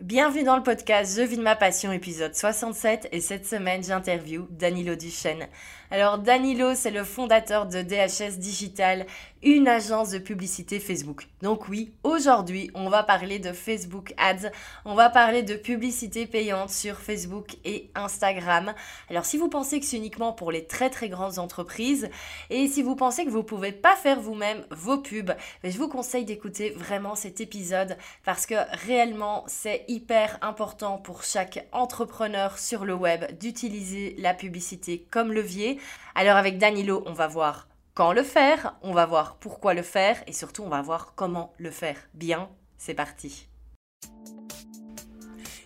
Bienvenue dans le podcast Je vis de ma passion épisode 67 et cette semaine j'interview Danilo Duchesne. Alors Danilo c'est le fondateur de DHS Digital, une agence de publicité Facebook. Donc oui, aujourd'hui on va parler de Facebook Ads, on va parler de publicité payante sur Facebook et Instagram. Alors si vous pensez que c'est uniquement pour les très très grandes entreprises et si vous pensez que vous pouvez pas faire vous-même vos pubs, ben, je vous conseille d'écouter vraiment cet épisode parce que réellement c'est hyper important pour chaque entrepreneur sur le web d'utiliser la publicité comme levier. Alors avec Danilo, on va voir quand le faire, on va voir pourquoi le faire et surtout on va voir comment le faire bien. C'est parti.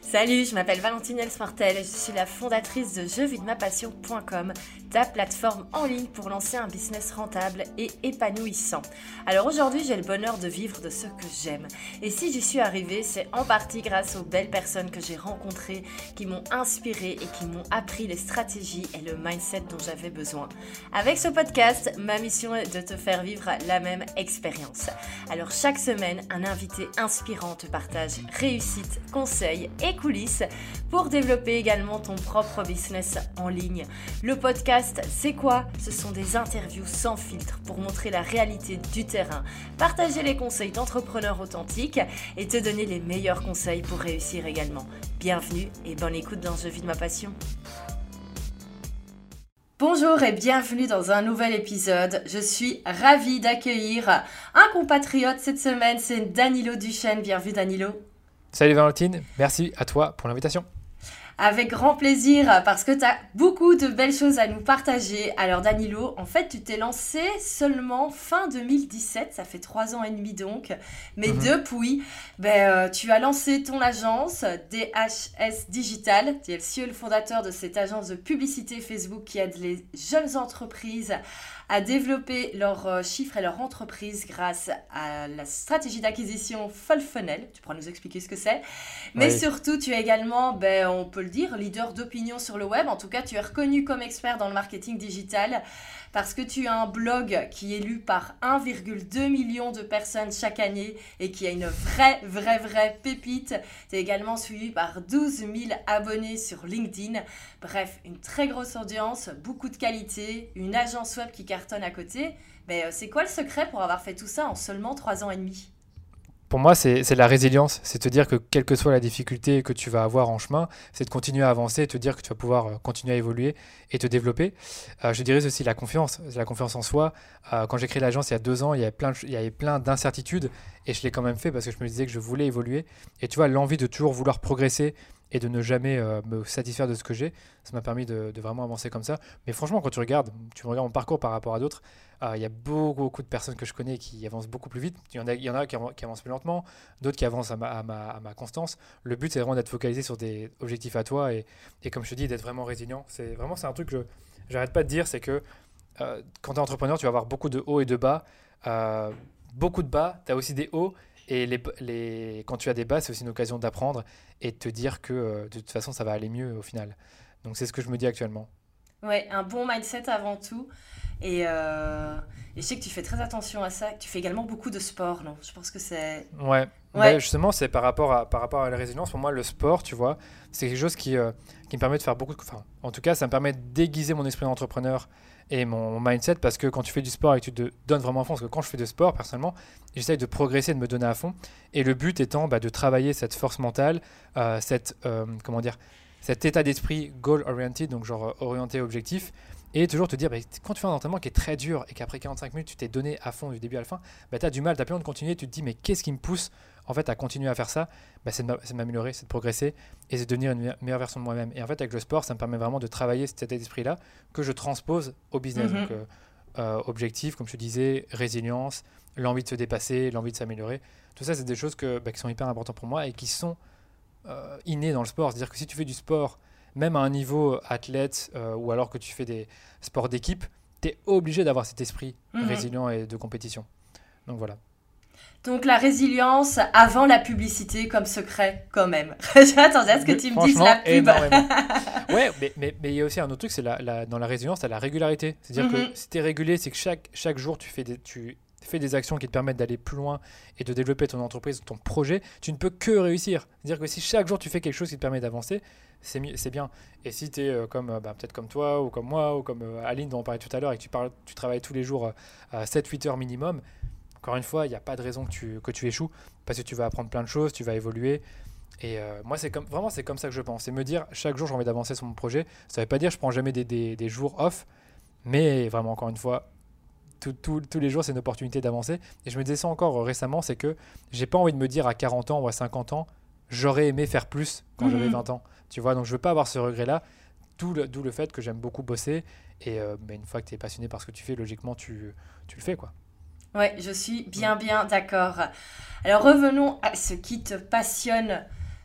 Salut, je m'appelle Valentine Elsmartel, je suis la fondatrice de jeuxvidemapassion.com, ta plateforme en ligne pour lancer un business rentable et épanouissant. Alors aujourd'hui, j'ai le bonheur de vivre de ce que j'aime. Et si j'y suis arrivée, c'est en partie grâce aux belles personnes que j'ai rencontrées, qui m'ont inspiré et qui m'ont appris les stratégies et le mindset dont j'avais besoin. Avec ce podcast, ma mission est de te faire vivre la même expérience. Alors chaque semaine, un invité inspirant te partage réussite, conseils et coulisses pour développer également ton propre business en ligne. Le podcast, c'est quoi? Ce sont des interviews sans filtre pour montrer la réalité du terrain, partager les conseils d'entrepreneurs authentiques et te donner les meilleurs conseils pour réussir également. Bienvenue et bonne écoute dans Je vis de ma passion. Bonjour et bienvenue dans un nouvel épisode. Je suis ravie d'accueillir un compatriote cette semaine, c'est Danilo Duchesne. Bienvenue Danilo. Salut Valentine, merci à toi pour l'invitation. Avec grand plaisir, parce que tu as beaucoup de belles choses à nous partager. Alors Danilo, en fait, tu t'es lancé seulement fin 2017, ça fait trois ans et demi donc. Mais mhm. depuis, ben, euh, tu as lancé ton agence DHS Digital. Tu es le CEO le fondateur de cette agence de publicité Facebook qui aide les jeunes entreprises à développer leurs euh, chiffres et leur entreprise grâce à la stratégie d'acquisition Full Funnel. Tu pourras nous expliquer ce que c'est. Mais surtout, tu es également, ben, on peut le dire, leader d'opinion sur le web. En tout cas, tu es reconnu comme expert dans le marketing digital parce que tu as un blog qui est lu par 1,2 million de personnes chaque année et qui a une vraie, vraie, vraie pépite. Tu es également suivi par 12 000 abonnés sur LinkedIn. Bref, une très grosse audience, beaucoup de qualité, une agence web qui cartonne à côté. Mais euh, c'est quoi le secret pour avoir fait tout ça en seulement 3 ans et demi? Pour moi, c'est la résilience. C'est te dire que quelle que soit la difficulté que tu vas avoir en chemin, c'est de continuer à avancer, te dire que tu vas pouvoir euh, continuer à évoluer et te développer. Euh, je dirais aussi la confiance, la confiance en soi. Euh, quand j'ai créé l'agence il y a deux ans, il y avait plein, il y avait plein d'incertitudes et je l'ai quand même fait parce que je me disais que je voulais évoluer. Et tu vois, l'envie de toujours vouloir progresser et de ne jamais me satisfaire de ce que j'ai, ça m'a permis de, vraiment avancer comme ça. Mais franchement, quand tu regardes, tu regardes mon parcours par rapport à d'autres, il y a beaucoup, de personnes que je connais qui avancent beaucoup plus vite. Il y en a, qui, avancent plus lentement, d'autres qui avancent à ma, constance. Le but, c'est vraiment d'être focalisé sur des objectifs à toi et, comme je te dis, d'être vraiment résilient. C'est vraiment c'est un truc que j'arrête pas de dire, c'est que euh, quand tu es entrepreneur, tu vas avoir beaucoup de hauts et de bas. Euh, beaucoup de bas, tu as aussi des hauts. Et les, les, quand tu as des bas, c'est aussi une occasion d'apprendre et de te dire que euh, de toute façon, ça va aller mieux au final. Donc c'est ce que je me dis actuellement. Ouais, un bon mindset avant tout. Euh, et, je sais que tu fais très attention à ça. Tu fais également beaucoup de sport, non? Je pense que c'est. Ouais. ouais. Bah, justement, c'est par rapport à par rapport à la résilience. Pour moi, le sport, tu vois, c'est quelque chose qui, euh, qui me permet de faire beaucoup. De... Enfin, en tout cas, ça me permet de déguiser mon esprit d'entrepreneur et mon, mindset parce que quand tu fais du sport et que tu te donnes vraiment à fond, parce que quand je fais du sport, personnellement, j'essaye de progresser, de me donner à fond. Et le but étant bah, de travailler cette force mentale, euh, cette comment dire, cet état d'esprit goal oriented, donc genre orienté objectif et toujours te dire, bah, quand tu fais un entraînement qui est très dur et qu'après 45 minutes, tu t'es donné à fond du début à la fin, bah, tu as du mal, tu as plus envie de continuer. Tu te dis, mais qu'est-ce qui me pousse en fait à continuer à faire ça bah, C'est de m'améliorer, c'est de progresser et c'est de devenir une meilleure version de moi-même. Et en fait, avec le sport, ça me permet vraiment de travailler cet état d'esprit-là que je transpose au business. Mhm. Donc, euh, euh, objectif, comme je te disais, résilience, l'envie de se dépasser, l'envie de s'améliorer. Tout ça, c'est des choses que, qui sont hyper importantes pour moi et qui sont euh, innées dans le sport. C'est-à-dire que si tu fais du sport, même à un niveau athlète ou alors que tu fais des sports d'équipe, tu es obligé d'avoir cet esprit mhm. résilient et de compétition. Donc voilà. Donc la résilience avant la publicité comme secret quand même. J'attendais à ce que tu me dises la pub? ouais, mais il mais, y a aussi un autre truc, c'est la, dans la résilience, tu as la régularité. C'est-à-dire que mhm. si tu es régulé, c'est que chaque, chaque jour tu, fais des, tu fais des actions qui te permettent d'aller plus loin et de développer ton entreprise, ton projet, tu ne peux que réussir. C'est-à-dire que si chaque jour tu fais quelque chose qui te permet d'avancer, c'est bien. Et si tu es euh, comme, euh, bah, peut-être comme toi, ou comme moi, ou comme euh, Aline dont on parlait tout à l'heure, et que tu, parles, tu travailles tous les jours à 7-8 heures minimum, encore une fois, il n'y a pas de raison que tu, que tu échoues, parce que tu vas apprendre plein de choses, tu vas évoluer. Et moi, c'est comme, vraiment, c'est comme ça que je pense. C'est me dire, chaque jour, j'ai envie d'avancer sur mon projet. Ça ne veut pas dire que je prends jamais des, des, des jours off, mais vraiment, encore une fois, tous les jours, c'est une opportunité d'avancer. Et je me disais ça encore récemment, c'est que j'ai pas envie de me dire à 40 ans ou à 50 ans, j'aurais aimé faire plus quand j'avais 20 mhm. ans. Tu vois, donc je veux pas avoir ce regret-là. D'où le, le, fait que j'aime beaucoup bosser. Et euh, bah, une fois que tu es passionné par ce que tu fais, logiquement, tu, tu le fais. quoi. Ouais, je suis bien, bien d'accord. Alors revenons à ce qui te passionne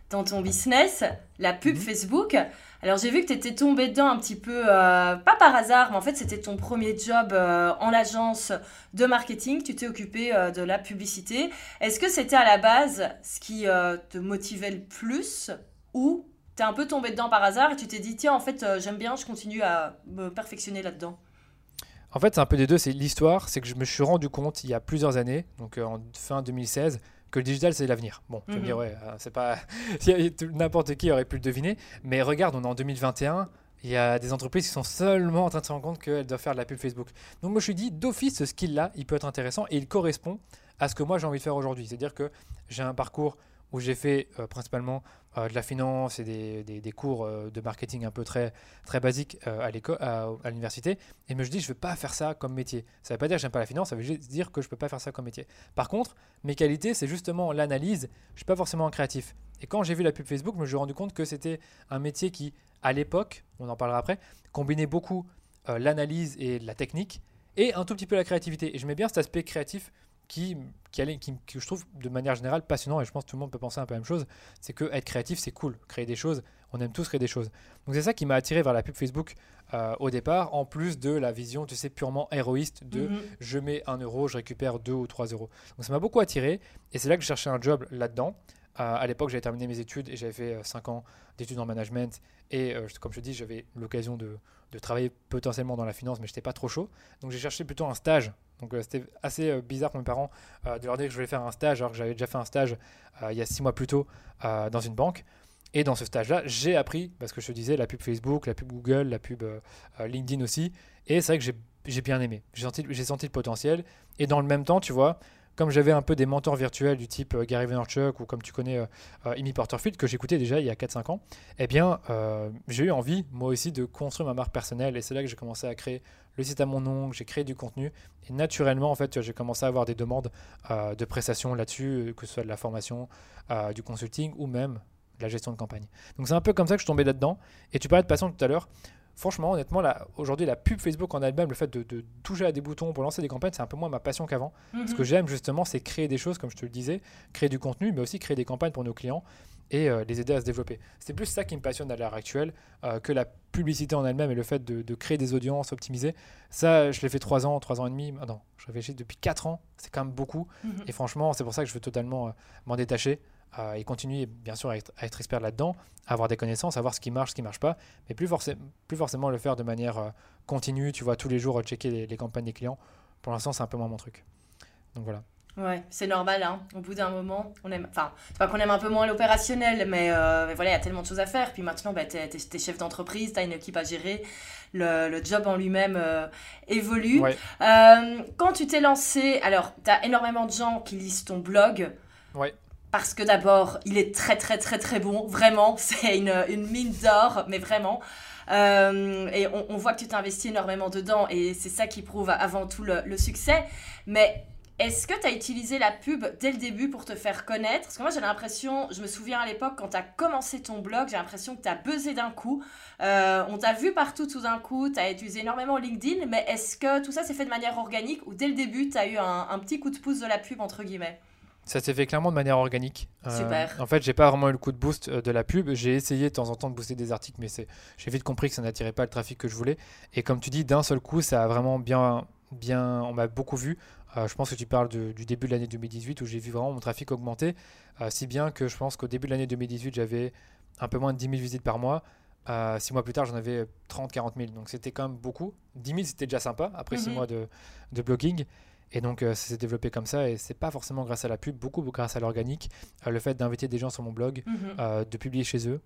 dans ton business, la pub mhm. Facebook. Alors j'ai vu que tu étais tombé dedans un petit peu, euh, pas par hasard, mais en fait c'était ton premier job euh, en agence de marketing. Tu t'es occupé euh, de la publicité. Est-ce que c'était à la base ce qui te motivait le plus ou t'es un peu tombé dedans par hasard et tu t'es dit tiens en fait j'aime bien, je continue à me perfectionner là-dedans? En fait c'est un peu des deux. C'est l'histoire, c'est que je me suis rendu compte il y a plusieurs années, donc en fin 2016 que le digital c'est l'avenir. Bon, tu me dire, mhm. ouais, euh, c'est pas. N'importe qui aurait pu le deviner, mais regarde, on est en 2021. Il y a des entreprises qui sont seulement en train de se rendre compte qu'elles doivent faire de la pub Facebook. Donc, moi, je me suis dit, d'office, ce skill-là, il peut être intéressant et il correspond à ce que moi j'ai envie de faire aujourd'hui. C'est-à-dire que j'ai un parcours où j'ai fait euh, principalement euh, de la finance et des, des, cours euh, de marketing un peu très, très basiques à à, l'université. Et me je dis, je ne veux pas faire ça comme métier. Ça ne veut pas dire que j'aime pas la finance, ça veut juste dire que je ne peux pas faire ça comme métier. Par contre, mes qualités, c'est justement l'analyse. Je ne suis pas forcément un créatif. Et quand j'ai vu la pub Facebook, je me suis rendu compte que c'était un métier qui, à l'époque, on en parlera après, combinait beaucoup l'analyse et la technique et un tout petit peu la créativité. Et je mets bien cet aspect créatif qui, qui, qui, que je trouve de manière générale passionnant, et je pense que tout le monde peut penser un peu la même chose, c'est que être créatif, c'est cool. Créer des choses, on aime tous créer des choses. Donc c'est ça qui m'a attiré vers la pub Facebook euh, au départ, en plus de la vision, tu sais, purement héroïste de mhm. je mets un euro, je récupère 2 ou 3 euros. Donc ça m'a beaucoup attiré, et c'est là que je cherchais un job là-dedans. Euh, à l'époque, j'avais terminé mes études et j'avais fait 5 euh, ans d'études en management. Et comme je dis, j'avais l'occasion de, travailler potentiellement dans la finance, mais je n'étais pas trop chaud. Donc j'ai cherché plutôt un stage donc euh, c'était assez euh, bizarre pour mes parents euh, de leur dire que je voulais faire un stage alors que j'avais déjà fait un stage il y a six mois plus tôt dans une banque. Et dans ce stage-là, j'ai appris, parce que je te disais, la pub Facebook, la pub Google, la pub LinkedIn aussi. Et c'est vrai que j'ai bien aimé. J'ai senti le potentiel. Et dans le même temps, tu vois, comme j'avais un peu des mentors virtuels du type Gary Vaynerchuk ou comme tu connais Amy Porterfield, que j'écoutais déjà il y a 4-5 ans, eh bien, j'ai eu envie, moi aussi, de construire ma marque personnelle. Et c'est là que j'ai commencé à créer le site à mon nom, j'ai créé du contenu. Et naturellement, en fait, j'ai commencé à avoir des demandes euh, de prestations là-dessus, que ce soit de la formation, euh, du consulting ou même de la gestion de campagne. Donc c'est un peu comme ça que je suis tombé là-dedans. Et tu parlais de passion tout à l'heure. Franchement, honnêtement, aujourd'hui, la pub Facebook en elle-même, le fait de, toucher à des boutons pour lancer des campagnes, c'est un peu moins ma passion qu'avant. Ce que mhm. j'aime justement, c'est créer des choses, comme je te le disais, créer du contenu, mais aussi créer des campagnes pour nos clients et euh, les aider à se développer. C'est plus ça qui me passionne à l'heure actuelle euh, que la publicité en elle-même et le fait de, créer des audiences optimisées. Ça, je l'ai fait 3 ans, 3 ans et demi. Ah non, je réfléchis depuis 4 ans, c'est quand même beaucoup. Mhm. Et franchement, c'est pour ça que je veux totalement euh, m'en détacher et continuer, bien sûr, à être, expert là-dedans, à avoir des connaissances, à voir ce qui marche, ce qui marche pas, mais plus, plus forcément le faire de manière continue, tu vois, tous les jours, checker les, les campagnes des clients. Pour l'instant, c'est un peu moins mon truc. Donc voilà. Ouais, c'est normal, hein. Au bout d'un moment, on aime. Enfin, c'est pas qu'on aime un peu moins l'opérationnel, mais, euh, voilà, il y a tellement de choses à faire. Puis maintenant, bah, tu es, chef d'entreprise, tu as une équipe à gérer. Le, le job en lui-même euh, évolue. Euh, quand tu t'es lancé, alors, tu as énormément de gens qui lisent ton blog. Ouais. Parce que d'abord, il est très, très, très, très bon. Vraiment, c'est une, mine d'or, mais vraiment. et on, voit que tu t'investis énormément dedans et c'est ça qui prouve avant tout le, le succès. Mais est-ce que tu as utilisé la pub dès le début pour te faire connaître? Parce que moi j'ai l'impression, je me souviens à l'époque quand tu as commencé ton blog, j'ai l'impression que tu as buzzé d'un coup. Euh, on t'a vu partout tout d'un coup, tu as utilisé énormément LinkedIn, mais est-ce que tout ça s'est fait de manière organique ou dès le début tu as eu un, petit coup de pouce de la pub entre guillemets? Ça s'est fait clairement de manière organique. Euh, Super. en fait, j'ai pas vraiment eu le coup de boost euh, de la pub. J'ai essayé de temps en temps de booster des articles, mais j'ai vite compris que ça n'attirait pas le trafic que je voulais. Et comme tu dis, d'un seul coup, ça a vraiment bien, bien, on m'a beaucoup vu. Euh, je pense que tu parles du début de l'année 2018 où j'ai vu vraiment mon trafic augmenter, euh, si bien que je pense qu'au début de l'année 2018, j'avais un peu moins de 10 000 visites par mois. Euh, six mois plus tard, j'en avais 30-40 000. Donc c'était quand même beaucoup. 10 000, c'était déjà sympa après six mhm. mois de, blogging. Et donc, ça s'est développé comme ça. Et c'est pas forcément grâce à la pub, beaucoup grâce à l'organique, le fait d'inviter des gens sur mon blog, Mhm. de publier chez eux.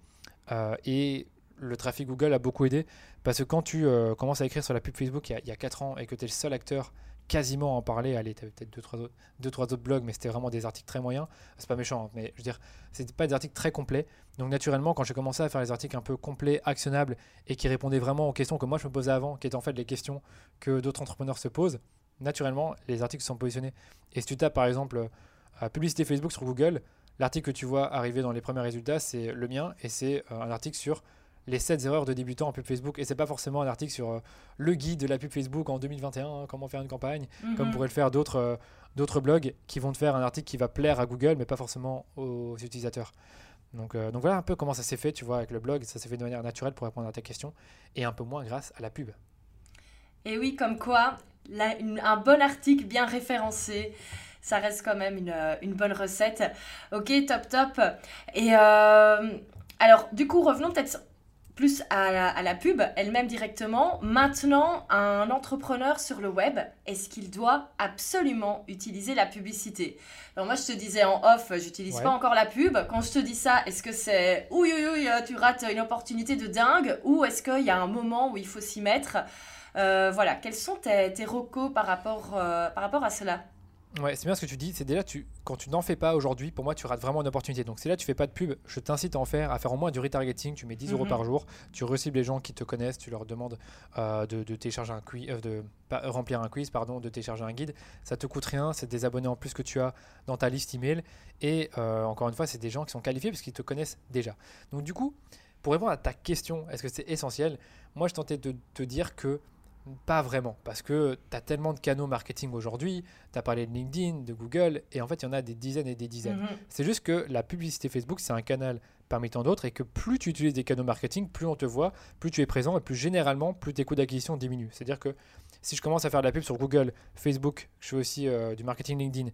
et le trafic Google a beaucoup aidé parce que quand tu commences à écrire sur la pub Facebook il y a, il y a 4 ans et que tu es le seul acteur quasiment en parler. Allez, tu peut-être deux trois, autres, deux, trois autres blogs, mais c'était vraiment des articles très moyens. C'est pas méchant, mais je veux dire, c'était pas des articles très complets. Donc, naturellement, quand j'ai commencé à faire les articles un peu complets, actionnables et qui répondaient vraiment aux questions que moi je me posais avant, qui étaient en fait les questions que d'autres entrepreneurs se posent, naturellement, les articles sont positionnés. Et si tu tapes par exemple euh, publicité Facebook sur Google, l'article que tu vois arriver dans les premiers résultats, c'est le mien et c'est euh, un article sur les 7 erreurs de débutants en pub Facebook. Et c'est pas forcément un article sur euh, le guide de la pub Facebook en 2021, hein, comment faire une campagne, comme Mhm. pourraient le faire d'autres euh, d'autres blogs qui vont te faire un article qui va plaire à Google, mais pas forcément aux utilisateurs. Donc, euh, donc voilà un peu comment ça s'est fait, tu vois, avec le blog. Ça s'est fait de manière naturelle pour répondre à ta question et un peu moins grâce à la pub. Et oui, comme quoi, une- un bon article bien référencé, ça reste quand même une, euh, une bonne recette. Ok, top, top. Et euh, alors, du coup, revenons peut-être plus à la, à la pub elle-même directement. Maintenant, un entrepreneur sur le web, est-ce qu'il doit absolument utiliser la publicité? Alors moi, je te disais en off, j'utilise Ouais. pas encore la pub. Quand je te dis ça, est-ce que c'est oui, oui, oui, tu rates une opportunité de dingue? Ou est-ce qu'il y a un moment où il faut s'y mettre? Euh, Voilà, quels sont tes, tes recos par rapport, euh, par rapport à cela Ouais, c'est bien ce que tu dis. C'est déjà, tu, quand tu n'en fais pas aujourd'hui, pour moi, tu rates vraiment une opportunité. Donc, c'est là, tu fais pas de pub. Je t'incite à en faire, à faire au moins du retargeting. Tu mets 10 euros Mhm. par jour. Tu recibles les gens qui te connaissent. Tu leur demandes euh, de, de télécharger un quiz, euh, de pas- remplir un quiz, pardon, de télécharger un guide. Ça te coûte rien. C'est des abonnés en plus que tu as dans ta liste email. Et euh, encore une fois, c'est des gens qui sont qualifiés parce qu'ils te connaissent déjà. Donc, du coup, pour répondre à ta question, est-ce que c'est essentiel? Moi, je tentais de te dire que pas vraiment, parce que tu as tellement de canaux marketing aujourd'hui, tu as parlé de LinkedIn, de Google, et en fait, il y en a des dizaines et des dizaines. Mhm. C'est juste que la publicité Facebook, c'est un canal parmi tant d'autres, et que plus tu utilises des canaux marketing, plus on te voit, plus tu es présent, et plus généralement, plus tes coûts d'acquisition diminuent. C'est-à-dire que si je commence à faire de la pub sur Google, Facebook, je fais aussi euh, du marketing LinkedIn,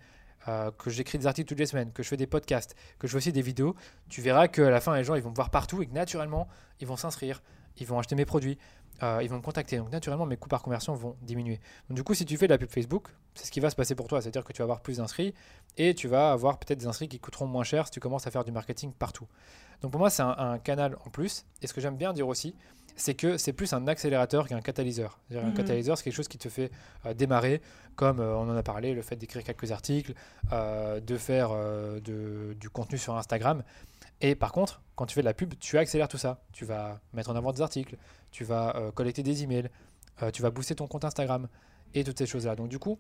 euh, que j'écris des articles toutes les semaines, que je fais des podcasts, que je fais aussi des vidéos, tu verras qu'à la fin, les gens, ils vont me voir partout, et que naturellement, ils vont s'inscrire, ils vont acheter mes produits, euh, ils vont me contacter. Donc naturellement, mes coûts par conversion vont diminuer. Donc, du coup, si tu fais de la pub Facebook, c'est ce qui va se passer pour toi. C'est-à-dire que tu vas avoir plus d'inscrits et tu vas avoir peut-être des inscrits qui coûteront moins cher si tu commences à faire du marketing partout. Donc pour moi, c'est un, un canal en plus. Et ce que j'aime bien dire aussi, c'est que c'est plus un accélérateur qu'un catalyseur. C'est-à-dire Mhm. Un catalyseur, c'est quelque chose qui te fait euh, démarrer, comme euh, on en a parlé, le fait d'écrire quelques articles, euh, de faire de- du contenu sur Instagram. Et par contre, quand tu fais de la pub, tu accélères tout ça. Tu vas mettre en avant des articles, tu vas collecter des emails, tu vas booster ton compte Instagram et toutes ces choses-là. Donc du coup,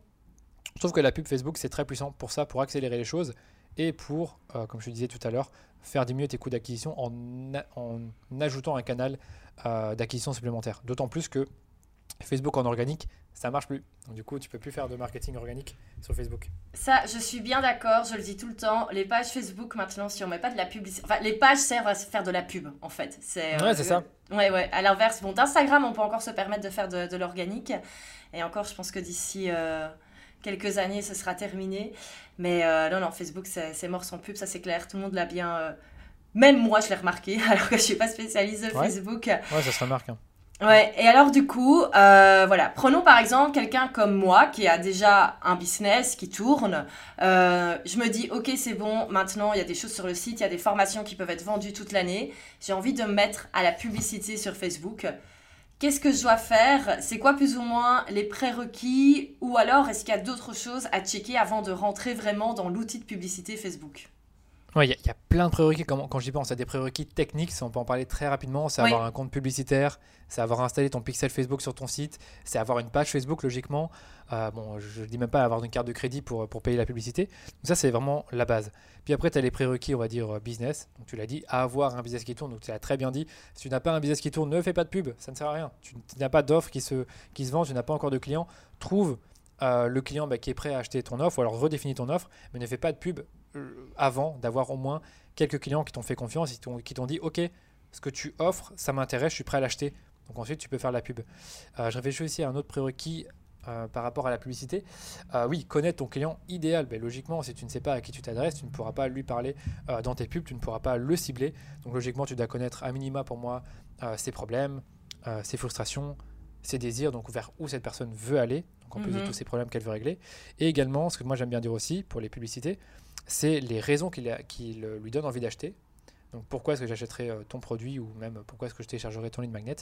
je trouve que la pub Facebook, c'est très puissant pour ça, pour accélérer les choses et pour, euh, comme je te disais tout à l'heure, faire diminuer tes coûts d'acquisition en, en ajoutant un canal euh, d'acquisition supplémentaire. D'autant plus que Facebook en organique, ça marche plus. Donc du coup, tu peux plus faire de marketing organique sur Facebook. Ça, je suis bien d'accord, je le dis tout le temps. Les pages Facebook, maintenant, si on met pas de la publicité. Enfin, les pages servent à faire de la pub, en fait. C'est, Ouais, c'est ça. Ouais, ouais. À l'inverse, bon, d'Instagram, on peut encore se permettre de faire de, de l'organique. Et encore, je pense que d'ici euh, quelques années, ce sera terminé. Mais euh, non, non, Facebook, c'est, mort sans pub, ça c'est clair. Tout le monde l'a bien. euh, Même moi, je l'ai remarqué, alors que je suis pas spécialiste de Ouais. Facebook. Ouais, ça se remarque. hein. Ouais, et alors du coup, euh, voilà, prenons par exemple quelqu'un comme moi qui a déjà un business qui tourne. Euh, je me dis, ok, c'est bon, maintenant il y a des choses sur le site, il y a des formations qui peuvent être vendues toute l'année. J'ai envie de me mettre à la publicité sur Facebook. Qu'est-ce que je dois faire? C'est quoi plus ou moins les prérequis? Ou alors est-ce qu'il y a d'autres choses à checker avant de rentrer vraiment dans l'outil de publicité Facebook? Il y, a- il y a plein de prérequis. Quand, quand j'y pense, il y a des prérequis techniques, ça, on peut en parler très rapidement. C'est Oui. avoir un compte publicitaire, c'est avoir installé ton pixel Facebook sur ton site, c'est avoir une page Facebook logiquement. Euh, bon, je ne dis même pas avoir une carte de crédit pour, pour payer la publicité. Donc ça, c'est vraiment la base. Puis après, tu as les prérequis, on va dire euh, business. Donc tu l'as dit, avoir un business qui tourne. Donc tu l'as très bien dit. Si tu n'as pas un business qui tourne, ne fais pas de pub, ça ne sert à rien. Tu, tu n'as pas d'offre qui se, qui se vend, tu n'as pas encore de clients. Trouve euh, le client bah, qui est prêt à acheter ton offre ou alors redéfinis ton offre, mais ne fais pas de pub avant d'avoir au moins quelques clients qui t'ont fait confiance, qui t'ont- qui t'ont dit ok, ce que tu offres, ça m'intéresse, je suis prêt à l'acheter. Donc ensuite, tu peux faire de la pub. Euh, je réfléchis aussi à un autre prérequis euh, par rapport à la publicité. Euh, oui, connaître ton client idéal. Ben, logiquement, si tu ne sais pas à qui tu t'adresses, tu ne pourras pas lui parler euh, dans tes pubs, tu ne pourras pas le cibler. Donc logiquement, tu dois connaître à minima pour moi euh, ses problèmes, euh, ses frustrations, ses désirs, donc vers où cette personne veut aller, donc en plus de Mhm. tous ces problèmes qu'elle veut régler. Et également, ce que moi j'aime bien dire aussi pour les publicités, c'est les raisons qui, la- qui le- lui donnent envie d'acheter. Donc pourquoi est-ce que j'achèterais euh, ton produit ou même pourquoi est-ce que je téléchargerais ton lead magnet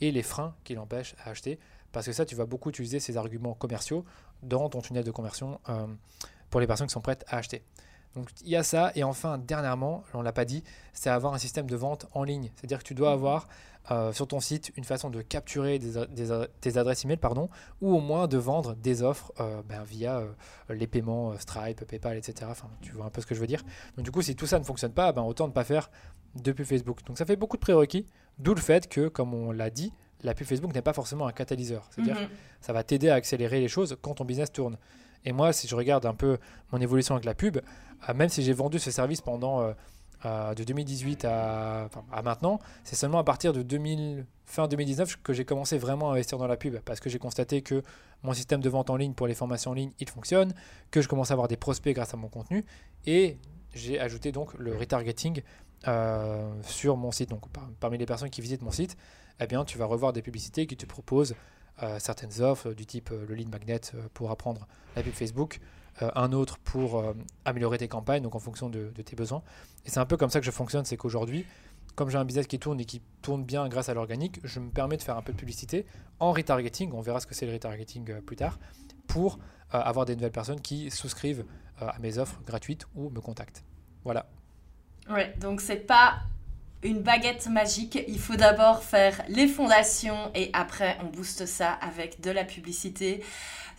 et les freins qui l'empêchent à acheter. Parce que ça, tu vas beaucoup utiliser ces arguments commerciaux dans ton tunnel de conversion euh, pour les personnes qui sont prêtes à acheter. Donc il y a ça. Et enfin, dernièrement, on ne l'a pas dit, c'est avoir un système de vente en ligne. C'est-à-dire que tu dois avoir euh, sur ton site une façon de capturer des, des adresses email pardon, ou au moins de vendre des offres euh, ben, via euh, les paiements Stripe, PayPal, etc. Enfin, tu vois un peu ce que je veux dire. Donc du coup, si tout ça ne fonctionne pas, ben, autant ne pas faire de pub Facebook. Donc ça fait beaucoup de prérequis, d'où le fait que, comme on l'a dit, la pub Facebook n'est pas forcément un catalyseur. C'est-à-dire Mhm. ça va t'aider à accélérer les choses quand ton business tourne. Et moi, si je regarde un peu mon évolution avec la pub, même si j'ai vendu ce service pendant de 2018 à, maintenant, c'est seulement à partir de 2000, fin 2019 que j'ai commencé vraiment à investir dans la pub parce que j'ai constaté que mon système de vente en ligne pour les formations en ligne, il fonctionne, que je commence à avoir des prospects grâce à mon contenu et j'ai ajouté donc le retargeting euh, sur mon site. Parmi les personnes qui visitent mon site, eh bien tu vas revoir des publicités qui te proposent euh, certaines offres du type euh, le lead magnet pour apprendre la pub Facebook, un autre pour euh, améliorer tes campagnes, donc en fonction de, tes besoins. Et c'est un peu comme ça que je fonctionne, c'est qu'aujourd'hui, comme j'ai un business qui tourne et qui tourne bien grâce à l'organique, je me permets de faire un peu de publicité en retargeting, on verra ce que c'est le retargeting euh, plus tard, pour euh, avoir des nouvelles personnes qui souscrivent euh, à mes offres gratuites ou me contactent. Voilà. Ouais, donc c'est pas une baguette magique. Il faut d'abord faire les fondations et après on booste ça avec de la publicité.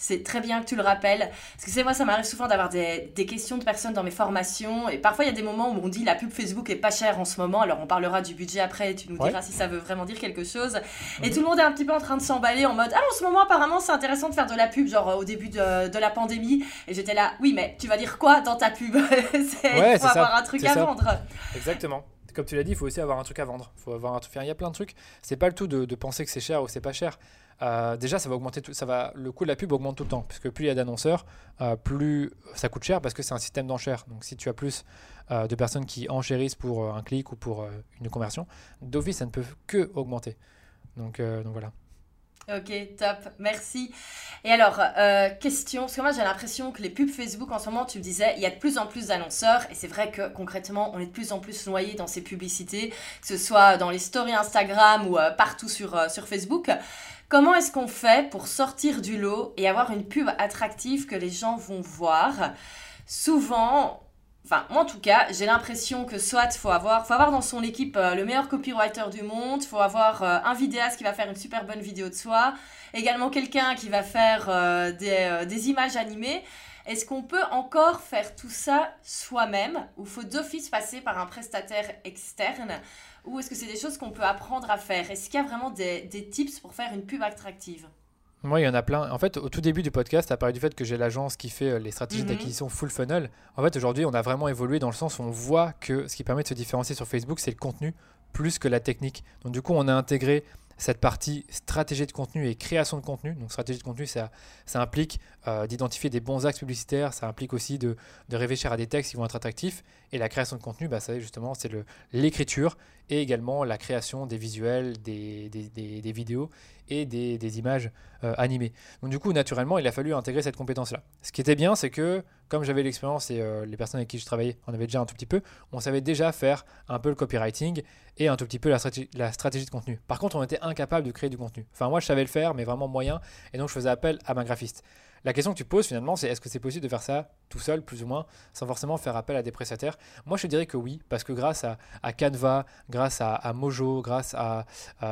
C'est très bien que tu le rappelles. Parce que c'est moi, ça m'arrive souvent d'avoir des, des questions de personnes dans mes formations. Et parfois, il y a des moments où on dit la pub Facebook est pas chère en ce moment. Alors, on parlera du budget après et tu nous Ouais. diras si ça veut vraiment dire quelque chose. Et Mhm. tout le monde est un petit peu en train de s'emballer en mode Ah, en ce moment, apparemment, c'est intéressant de faire de la pub, genre euh, au début de, de la pandémie. Et j'étais là, oui, mais tu vas dire quoi dans ta pub? C'est- Ouais, faut ça, avoir un truc à ça. vendre. Exactement. Comme tu l'as dit, il faut aussi avoir un truc à vendre. Faut avoir un truc- il y a plein de trucs. C'est pas le tout de, de penser que c'est cher ou c'est pas cher. Euh, déjà, ça va augmenter tout, ça va, le coût de la pub augmente tout le temps, puisque plus il y a d'annonceurs, euh, plus ça coûte cher parce que c'est un système d'enchères. Donc, si tu as plus euh, de personnes qui enchérissent pour un clic ou pour une conversion, d'office, ça ne peut que augmenter. Donc, voilà. Ok, top, merci. Et alors, question, parce que moi j'ai l'impression que les pubs Facebook en ce moment, tu le disais, il y a de plus en plus d'annonceurs, et c'est vrai que concrètement, on est de plus en plus noyé dans ces publicités, que ce soit dans les stories Instagram ou partout sur Facebook. Comment est-ce qu'on fait pour sortir du lot et avoir une pub attractive que les gens vont voir? Souvent, Enfin, moi en tout cas, j'ai l'impression que soit faut avoir, faut avoir dans son équipe euh, le meilleur copywriter du monde, faut avoir euh, un vidéaste qui va faire une super bonne vidéo de soi, également quelqu'un qui va faire euh, des images animées. Est-ce qu'on peut encore faire tout ça soi-même ou faut d'office passer par un prestataire externe ou est-ce que c'est des choses qu'on peut apprendre à faire? Est-ce qu'il y a vraiment des, des tips pour faire une pub attractive? Moi, il y en a plein. En fait, au tout début du podcast, tu as parlé du fait que j'ai l'agence qui fait euh, les stratégies Mhm. d'acquisition full funnel. En fait, aujourd'hui, on a vraiment évolué dans le sens où on voit que ce qui permet de se différencier sur Facebook, c'est le contenu plus que la technique. Donc, du coup, on a intégré cette partie stratégie de contenu et création de contenu. Donc, stratégie de contenu, ça, implique euh, d'identifier des bons axes publicitaires, ça implique aussi de, de réfléchir à des textes qui vont être attractifs. Et la création de contenu, bah, ça, justement, c'est l'écriture et également la création des visuels, des, des- des- vidéos et des, des images euh, animées. Donc du coup, naturellement, il a fallu intégrer cette compétence-là. Ce qui était bien, c'est que comme j'avais l'expérience et euh, les personnes avec qui je travaillais en avaient déjà un tout petit peu, on savait déjà faire un peu le copywriting et un tout petit peu la la stratégie de contenu. Par contre, on était incapable de créer du contenu. Enfin, moi, je savais le faire, mais vraiment moyen, et donc je faisais appel à ma graphiste. La question que tu poses finalement, c'est est-ce que c'est possible de faire ça tout seul, plus ou moins, sans forcément faire appel à des prestataires? Moi, je dirais que oui, parce que grâce à, Canva, grâce à, Mojo, grâce à,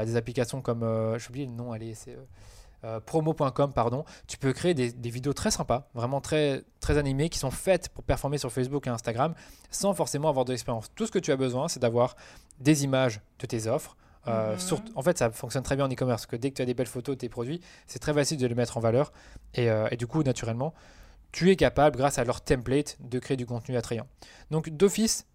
des applications comme, euh, j'ai oublié le nom, allez, c'est euh, euh, promo.com, pardon, tu peux créer des, des vidéos très sympas, vraiment très, très animées, qui sont faites pour performer sur Facebook et Instagram, sans forcément avoir de l'expérience. Tout ce que tu as besoin, c'est d'avoir des images de tes offres. Euh, Mhm. en fait, ça fonctionne très bien en e-commerce, que dès que tu as des belles photos de tes produits, c'est très facile de les mettre en valeur. Et, euh, et du coup, naturellement, tu es capable, grâce à leur template, de créer du contenu attrayant. Donc, d'office,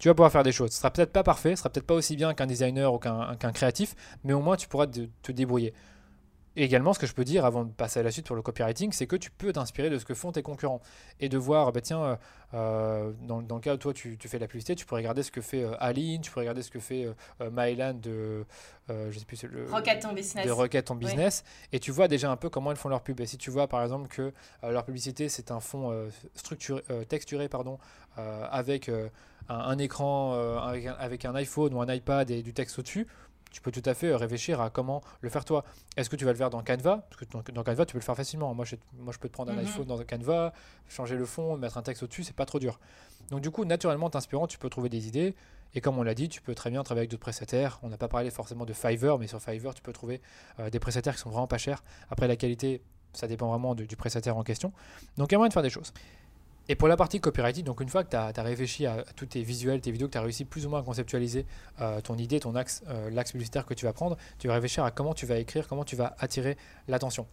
tu vas pouvoir faire des choses. Ce sera peut-être pas parfait, ce sera peut-être pas aussi bien qu'un designer ou qu'un créatif, mais au moins tu pourras te, te débrouiller. Et également, ce que je peux dire avant de passer à la suite pour le copywriting, c'est que tu peux t'inspirer de ce que font tes concurrents et de voir, bah, tiens, euh, euh, dans, dans, le cas où toi tu, tu, fais de la publicité, tu pourrais regarder ce que fait euh, Aline, tu pourrais regarder ce que fait euh, Myland de, je sais plus, le, Rocket ton business. De Rocket ton business, et tu vois déjà un peu comment ils font leur pub. Et si tu vois par exemple que leur publicité c'est un fond structuré, texturé pardon, avec un, un, écran, avec un, avec, un, iPhone ou un iPad et du texte au-dessus, tu peux tout à fait euh, réfléchir à comment le faire toi. Est-ce que tu vas le faire dans Canva? Parce que dans, Canva, tu peux le faire facilement. Moi, je, moi, je peux te prendre un mhm. iPhone dans Canva, changer le fond, mettre un texte au-dessus, c'est pas trop dur. Donc, du coup, naturellement, t'inspirant, tu peux trouver des idées. Et comme on l'a dit, tu peux très bien travailler avec d'autres prestataires. On n'a pas parlé forcément de Fiverr, mais sur Fiverr, tu peux trouver euh, des prestataires qui sont vraiment pas chers. Après, la qualité, ça dépend vraiment du prestataire en question. Donc, il y a moyen de faire des choses. Et pour la partie copywriting, donc une fois que tu as, réfléchi à, tous tes visuels, tes vidéos, que tu as réussi plus ou moins à conceptualiser euh, ton idée, ton axe, euh, l'axe publicitaire que tu vas prendre, tu vas réfléchir à comment tu vas écrire, comment tu vas attirer l'attention.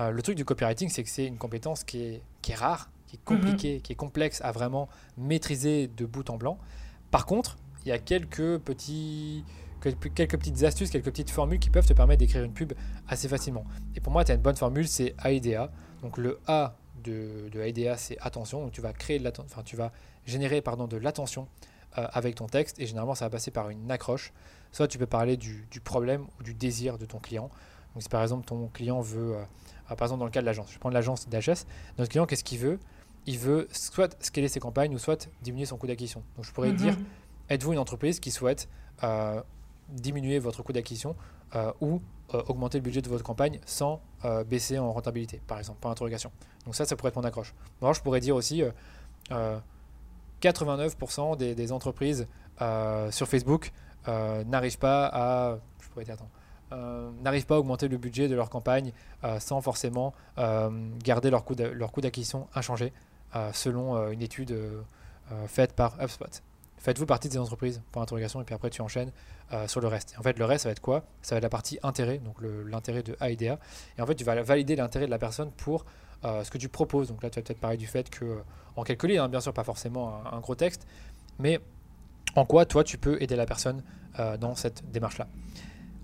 Euh, le truc du copywriting, c'est que c'est une compétence qui est, qui est rare, qui est mhm. compliquée, qui est complexe à vraiment maîtriser de bout en blanc. Par contre, il y a quelques petits quelques petites astuces, quelques petites formules qui peuvent te permettre d'écrire une pub assez facilement. Et pour moi, tu as une bonne formule, c'est AIDA. Donc le A de, de c'est attention. Donc tu vas créer de enfin, tu vas générer pardon, de l'attention euh, avec ton texte et généralement ça va passer par une accroche. Soit tu peux parler du, problème ou du désir de ton client. Donc si par exemple ton client veut, euh, ah, par exemple dans le cas de l'agence, je prends l'agence d'HS, notre client qu'est-ce qu'il veut? Il veut soit scaler ses campagnes ou soit diminuer son coût d'acquisition. Donc je pourrais mhm. dire, êtes-vous une entreprise qui souhaite euh, diminuer votre coût d'acquisition ou augmenter le budget de votre campagne sans baisser en rentabilité, par exemple, par interrogation. Donc ça, ça pourrait être mon accroche. Alors je pourrais dire aussi, 89% euh, euh, des, entreprises euh, sur Facebook n'arrivent pas à... Je pourrais n'arrivent pas à augmenter le budget de leur campagne sans forcément garder leur coût d'acquisition inchangé, selon une étude faite par HubSpot. Faites-vous partie des entreprises Pour interrogation, et puis après tu enchaînes sur le reste. en fait, le reste, ça va être quoi? Ça va être la partie intérêt, donc l'intérêt de AIDA. Et en fait, tu vas valider l'intérêt de la personne pour euh, ce que tu proposes. Donc là, tu vas peut-être parler du fait que, euh, en quelques lignes, hein, bien sûr, pas forcément un, gros texte, mais en quoi toi tu peux aider la personne euh, dans cette démarche-là.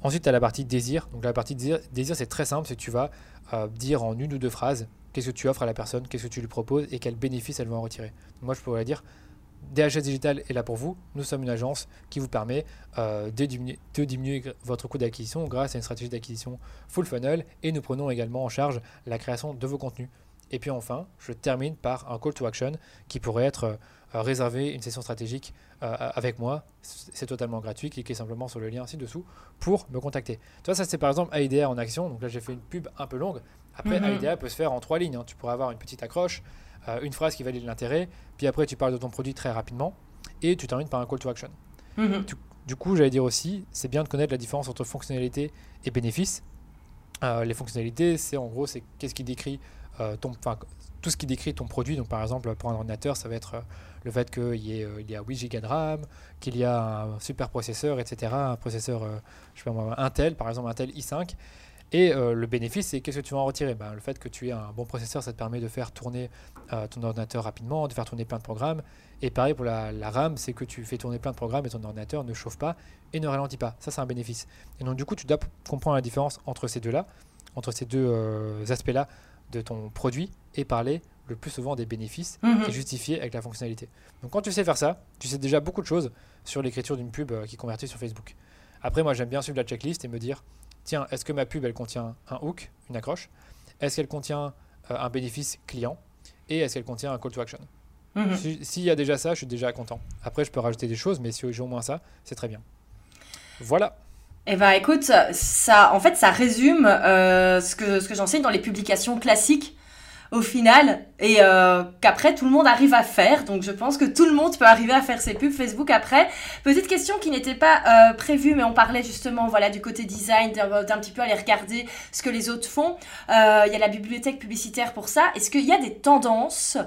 Ensuite, tu as la partie désir. Donc la partie désir, désir c'est très simple, c'est que tu vas dire en une ou deux phrases qu'est-ce que tu offres à la personne, qu'est-ce que tu lui proposes et quels bénéfices elle va en retirer. moi, je pourrais dire, DHS Digital est là pour vous. Nous sommes une agence qui vous permet euh, de, diminuer, votre coût d'acquisition grâce à une stratégie d'acquisition full funnel et nous prenons également en charge la création de vos contenus. Et puis enfin, je termine par un call to action qui pourrait être euh, réservé une session stratégique euh, avec moi. C'est totalement gratuit. Cliquez simplement sur le lien ci-dessous pour me contacter. Tu ça c'est par exemple AIDA en action. Donc là, j'ai fait une pub un peu longue. Après, mm peut se faire en trois lignes. Hein. Tu pourrais avoir une petite accroche, euh, une phrase qui valide l'intérêt, puis après tu parles de ton produit très rapidement, et tu termines par un call to action. Mhm. Du, coup, j'allais dire aussi, c'est bien de connaître la différence entre fonctionnalité et bénéfice. Euh, les fonctionnalités, c'est en gros, c'est qu'est-ce qui décrit euh, ton, tout ce qui décrit ton produit. Donc, par exemple, pour un ordinateur, ça va être le fait qu'il y, ait, il y a 8 Go de RAM, qu'il y a un super processeur, etc. Un processeur, je sais pas moi, Intel, par exemple, Intel i5. Et euh, le bénéfice, c'est qu'est-ce que tu vas en retirer? Ben, Le fait que tu aies un bon processeur, ça te permet de faire tourner euh, ton ordinateur rapidement, de faire tourner plein de programmes. Et pareil pour la, RAM, c'est que tu fais tourner plein de programmes et ton ordinateur ne chauffe pas et ne ralentit pas. Ça, c'est un bénéfice. Et donc, du coup, tu dois comprendre la différence entre ces deux-là, entre ces deux euh, aspects-là de ton produit et parler le plus souvent des bénéfices mhm. et justifier avec la fonctionnalité. Donc, quand tu sais faire ça, tu sais déjà beaucoup de choses sur l'écriture d'une pub qui convertit sur Facebook. Après, moi, j'aime bien suivre la checklist et me dire tiens, est-ce que ma pub, elle contient un hook, une accroche? Est-ce qu'elle contient euh, un bénéfice client? Et est-ce qu'elle contient un call to action? Mhm. S'il y a déjà ça, je suis déjà content. Après, je peux rajouter des choses, mais si j'ai au moins ça, c'est très bien. Voilà. Eh ben, écoute, ça, en fait, ça résume euh, ce que, ce que j'enseigne dans les publications classiques au final et euh, qu'après tout le monde arrive à faire. Donc je pense que tout le monde peut arriver à faire ses pubs Facebook après. Petite question qui n'était pas euh, prévue, mais on parlait justement voilà du côté design, d'un petit peu aller regarder ce que les autres font. Euh, il y a la bibliothèque publicitaire pour ça. Est-ce qu'il y a des tendances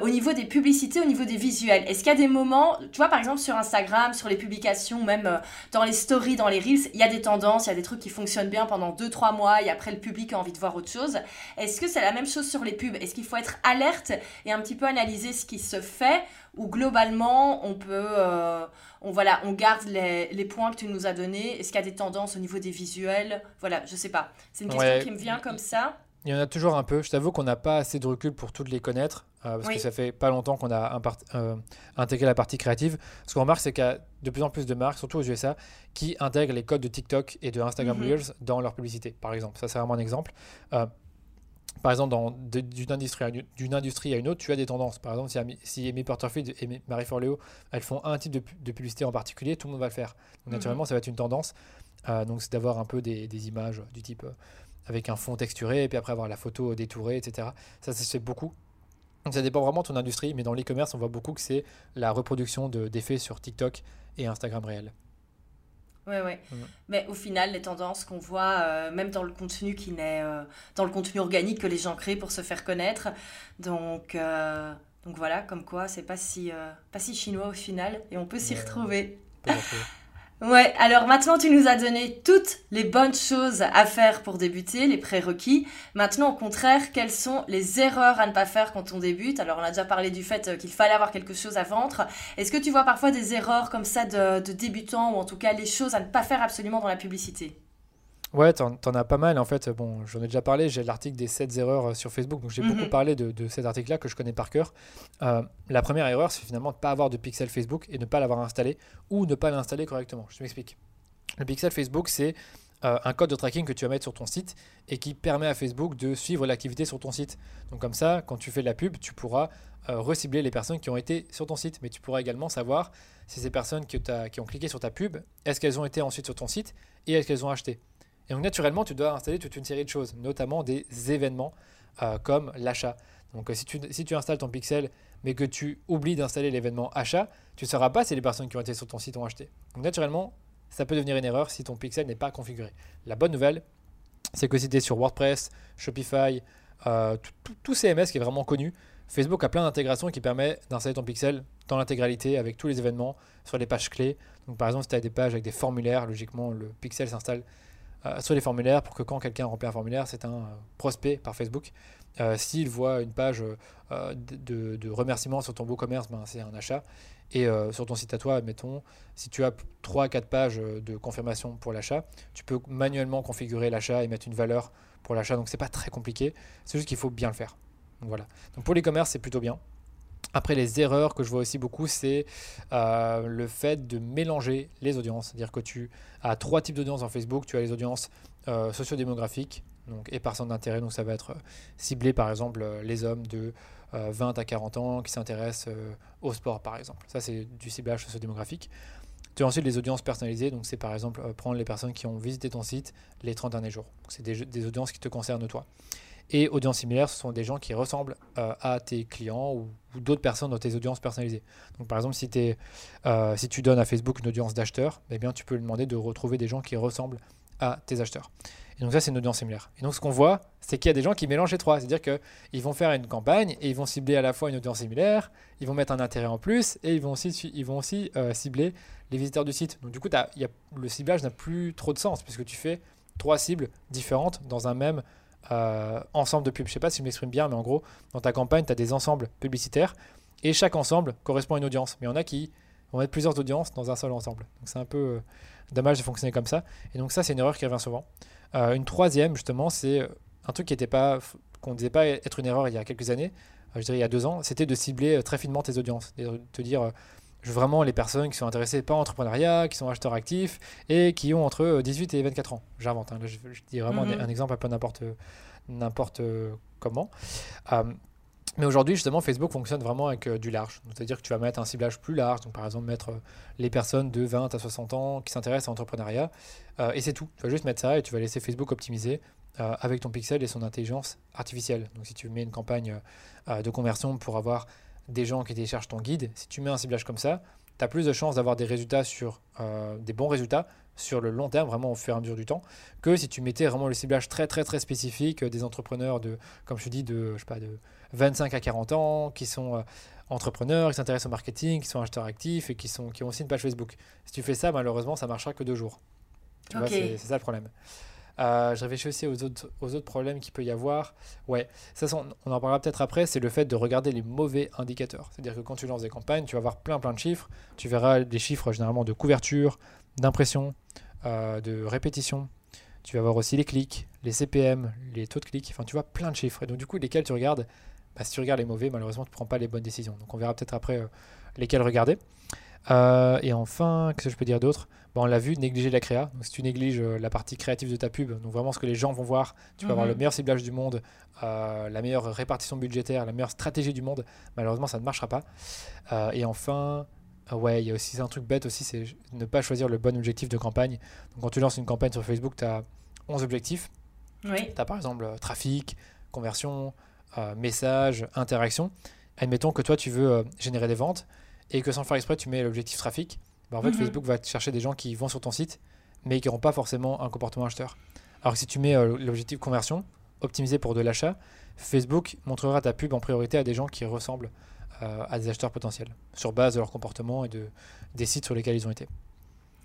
au niveau des publicités, au niveau des visuels? Est-ce qu'il y a des moments, tu vois par exemple sur Instagram, sur les publications, même dans les stories, dans les reels, il y a des tendances, il y a des trucs qui fonctionnent bien pendant 2-3 mois et après le public a envie de voir autre chose? Est-ce que c'est la même chose sur les pubs? Est-ce qu'il faut être alerte et un petit peu analyser ce qui se fait ou globalement, on peut, euh, on, voilà, on garde les, les, points que tu nous as donnés Est-ce qu'il y a des tendances au niveau des visuels? Voilà, je sais pas. C'est une question qui me vient comme ça. Il y en a toujours un peu. Je t'avoue qu'on n'a pas assez de recul pour toutes les connaître, euh, parce que ça fait pas longtemps qu'on a euh, intégré la partie créative. Ce qu'on remarque, c'est qu'il y a de plus en plus de marques, surtout aux USA, qui intègrent les codes de TikTok et de Instagram mhm. Reels dans leur publicité, par exemple. Ça, c'est vraiment un exemple. Euh, par exemple, d'une industrie, à, industrie à une autre, tu as des tendances. Par exemple, si, si Amy Porterfield et Marie Forleo, elles font un type de, publicité en particulier, tout le monde va le faire. Donc, naturellement, mhm. ça va être une tendance. donc, c'est d'avoir un peu des, des, images du type avec un fond texturé, et puis après avoir la photo détourée, etc. Ça, ça se fait beaucoup. Donc ça dépend vraiment de ton industrie, mais dans l'e-commerce, on voit beaucoup que c'est la reproduction d'effets sur TikTok et Instagram réel. Oui, oui. Mais au final, les tendances qu'on voit, euh, même dans le contenu qui n'est euh, dans le contenu organique que les gens créent pour se faire connaître. Donc, euh, donc voilà, comme quoi, c'est pas si pas si chinois au final, et on peut s'y retrouver. Ouais, alors maintenant tu nous as donné toutes les bonnes choses à faire pour débuter, les prérequis. Maintenant, au contraire, quelles sont les erreurs à ne pas faire quand on débute? Alors, on a déjà parlé du fait euh, qu'il fallait avoir quelque chose à vendre. Est-ce que tu vois parfois des erreurs comme ça de, de débutants ou en tout cas les choses à ne pas faire absolument dans la publicité? Ouais, t'en, en as pas mal. En fait, bon, j'en ai déjà parlé. J'ai l'article des 7 erreurs euh, sur Facebook. Donc, j'ai beaucoup mhm. parlé de, de cet article-là que je connais par cœur. Euh, la première erreur, c'est finalement de ne pas avoir de pixel Facebook et de ne pas l'avoir installé ou ne pas l'installer correctement. Je m'explique. Le pixel Facebook, c'est euh, un code de tracking que tu vas mettre sur ton site et qui permet à Facebook de suivre l'activité sur ton site. Donc, comme ça, quand tu fais de la pub, tu pourras recibler les personnes qui ont été sur ton site. Mais tu pourras également savoir si ces personnes qui ont cliqué sur ta pub, est-ce qu'elles ont été ensuite sur ton site et est-ce qu'elles ont acheté. Et donc naturellement, tu dois installer toute une série de choses, notamment des événements euh, comme l'achat. Donc euh, si, tu, si tu installes ton pixel mais que tu oublies d'installer l'événement achat, tu ne sauras pas si les personnes qui ont été sur ton site ont acheté. Donc naturellement, ça peut devenir une erreur si ton pixel n'est pas configuré. La bonne nouvelle, c'est que si tu es sur WordPress, Shopify, euh, tout, CMS qui est vraiment connu, Facebook a plein d'intégrations qui permettent d'installer ton pixel dans l'intégralité avec tous les événements sur les pages clés. Donc par exemple, si tu as des pages avec des formulaires, logiquement le pixel s'installe sur les formulaires pour que quand quelqu'un remplit un formulaire, c'est un euh, prospect par Facebook. Euh, s'il voit une page de, de, remerciement sur ton beau commerce, ben, c'est un achat. Et sur ton site à toi, admettons, si tu as 3-4 pages de confirmation pour l'achat, tu peux manuellement configurer l'achat et mettre une valeur pour l'achat. Donc c'est pas très compliqué, c'est juste qu'il faut bien le faire. Voilà. Pour l'e-commerce, c'est plutôt bien. Après, les erreurs que je vois aussi beaucoup, c'est euh, le fait de mélanger les audiences. C'est-à-dire que tu as trois types d'audiences en Facebook. Tu as les audiences euh, sociodémographiques donc, et par centre d'intérêt. Donc, ça va être euh, ciblé, par exemple, les hommes de 20 à 40 ans qui s'intéressent au sport, par exemple. Ça, c'est du ciblage sociodémographique. Tu as ensuite les audiences personnalisées. Donc, c'est par exemple prendre les personnes qui ont visité ton site les 30 derniers jours. C'est des audiences qui te concernent toi. Et audiences similaires, ce sont des gens qui ressemblent euh, à tes clients ou, d'autres personnes dans tes audiences personnalisées. Donc par exemple, si, euh, tu donnes à Facebook une audience d'acheteurs, eh tu peux lui demander de retrouver des gens qui ressemblent à tes acheteurs. Et donc ça, c'est une audience similaire. Et donc ce qu'on voit, c'est qu'il y a des gens qui mélangent les trois. C'est-à-dire qu'ils vont faire une campagne et ils vont cibler à la fois une audience similaire, ils vont mettre un intérêt en plus et ils vont aussi, ils vont aussi euh, cibler les visiteurs du site. Donc du coup, y a, le ciblage n'a plus trop de sens puisque tu fais trois cibles différentes dans un même euh, ensemble de pubs. Je sais pas si je m'exprime bien, mais en gros, dans ta campagne, tu as des ensembles publicitaires et chaque ensemble correspond à une audience. Mais en a qui vont mettre plusieurs audiences dans un seul ensemble. Donc c'est un peu euh, dommage de fonctionner comme ça. Et donc ça, c'est une erreur qui revient souvent. Euh, une troisième, justement, c'est un truc qui n'était pas, qu'on ne disait pas être une erreur il y a quelques années, je dirais il y a deux ans, c'était de cibler très finement tes audiences. De te dire, vraiment les personnes qui sont intéressées par l'entrepreneuriat, qui sont acheteurs actifs et qui ont entre 18 et 24 ans. J'invente, hein. je, dis vraiment mhm. un, exemple un peu n'importe n'importe comment. Euh, mais aujourd'hui, justement, Facebook fonctionne vraiment avec euh, du large. C'est-à-dire que tu vas mettre un ciblage plus large. Donc, par exemple, mettre euh, les personnes de 20 à 60 ans qui s'intéressent à l'entrepreneuriat. et c'est tout. Tu vas juste mettre ça et tu vas laisser Facebook optimiser avec ton pixel et son intelligence artificielle. Donc, si tu mets une campagne de conversion pour avoir des gens qui téléchargent ton guide, si tu mets un ciblage comme ça, tu as plus de chances d'avoir des résultats sur euh, des bons résultats sur le long terme, vraiment au fur et à mesure du temps, que si tu mettais vraiment le ciblage très très très spécifique des entrepreneurs de, comme je te dis, de, je sais pas, de 25 à 40 ans, qui sont euh, entrepreneurs, qui s'intéressent au marketing, qui sont acheteurs actifs et qui, sont, qui ont aussi une page Facebook. Si tu fais ça, malheureusement, ça marchera que deux jours. Tu vois, c'est ça le problème. Euh, je réfléchis aussi aux autres, autres problèmes qu'il peut y avoir. Ouais, ça, on, en parlera peut-être après, c'est le fait de regarder les mauvais indicateurs. C'est-à-dire que quand tu lances des campagnes, tu vas avoir plein plein de chiffres. Tu verras des chiffres généralement de couverture, d'impression, euh, de répétition. Tu vas voir aussi les clics, les CPM, les taux de clics. Enfin, tu vois plein de chiffres. Et donc, du coup, lesquels tu regardes? Bah, Si tu regardes les mauvais, malheureusement, tu ne prends pas les bonnes décisions. Donc, on verra peut-être après euh, lesquels regarder. Euh, et enfin, qu'est-ce que je peux dire d'autre? Bon, On l'a vu, négliger la créa. Donc, si tu négliges euh, la partie créative de ta pub, donc vraiment ce que les gens vont voir, tu vas avoir Mhm. le meilleur ciblage du monde, euh, la meilleure répartition budgétaire, la meilleure stratégie du monde. Malheureusement, ça ne marchera pas. Euh, et enfin, ouais, il y a aussi un truc bête aussi, c'est ne pas choisir le bon objectif de campagne. Donc, quand tu lances une campagne sur Facebook, tu as 11 objectifs. Oui. Tu as par exemple trafic, conversion, message, interaction. Admettons que toi, tu veux euh, générer des ventes et que sans faire exprès, tu mets l'objectif trafic. Bah, en fait, Mhm. Facebook va te chercher des gens qui vont sur ton site, mais qui n'auront pas forcément un comportement acheteur. Alors que si tu mets euh, l'objectif conversion, optimisé pour de l'achat, Facebook montrera ta pub en priorité à des gens qui ressemblent euh, à des acheteurs potentiels, sur base de leur comportement et de, des sites sur lesquels ils ont été.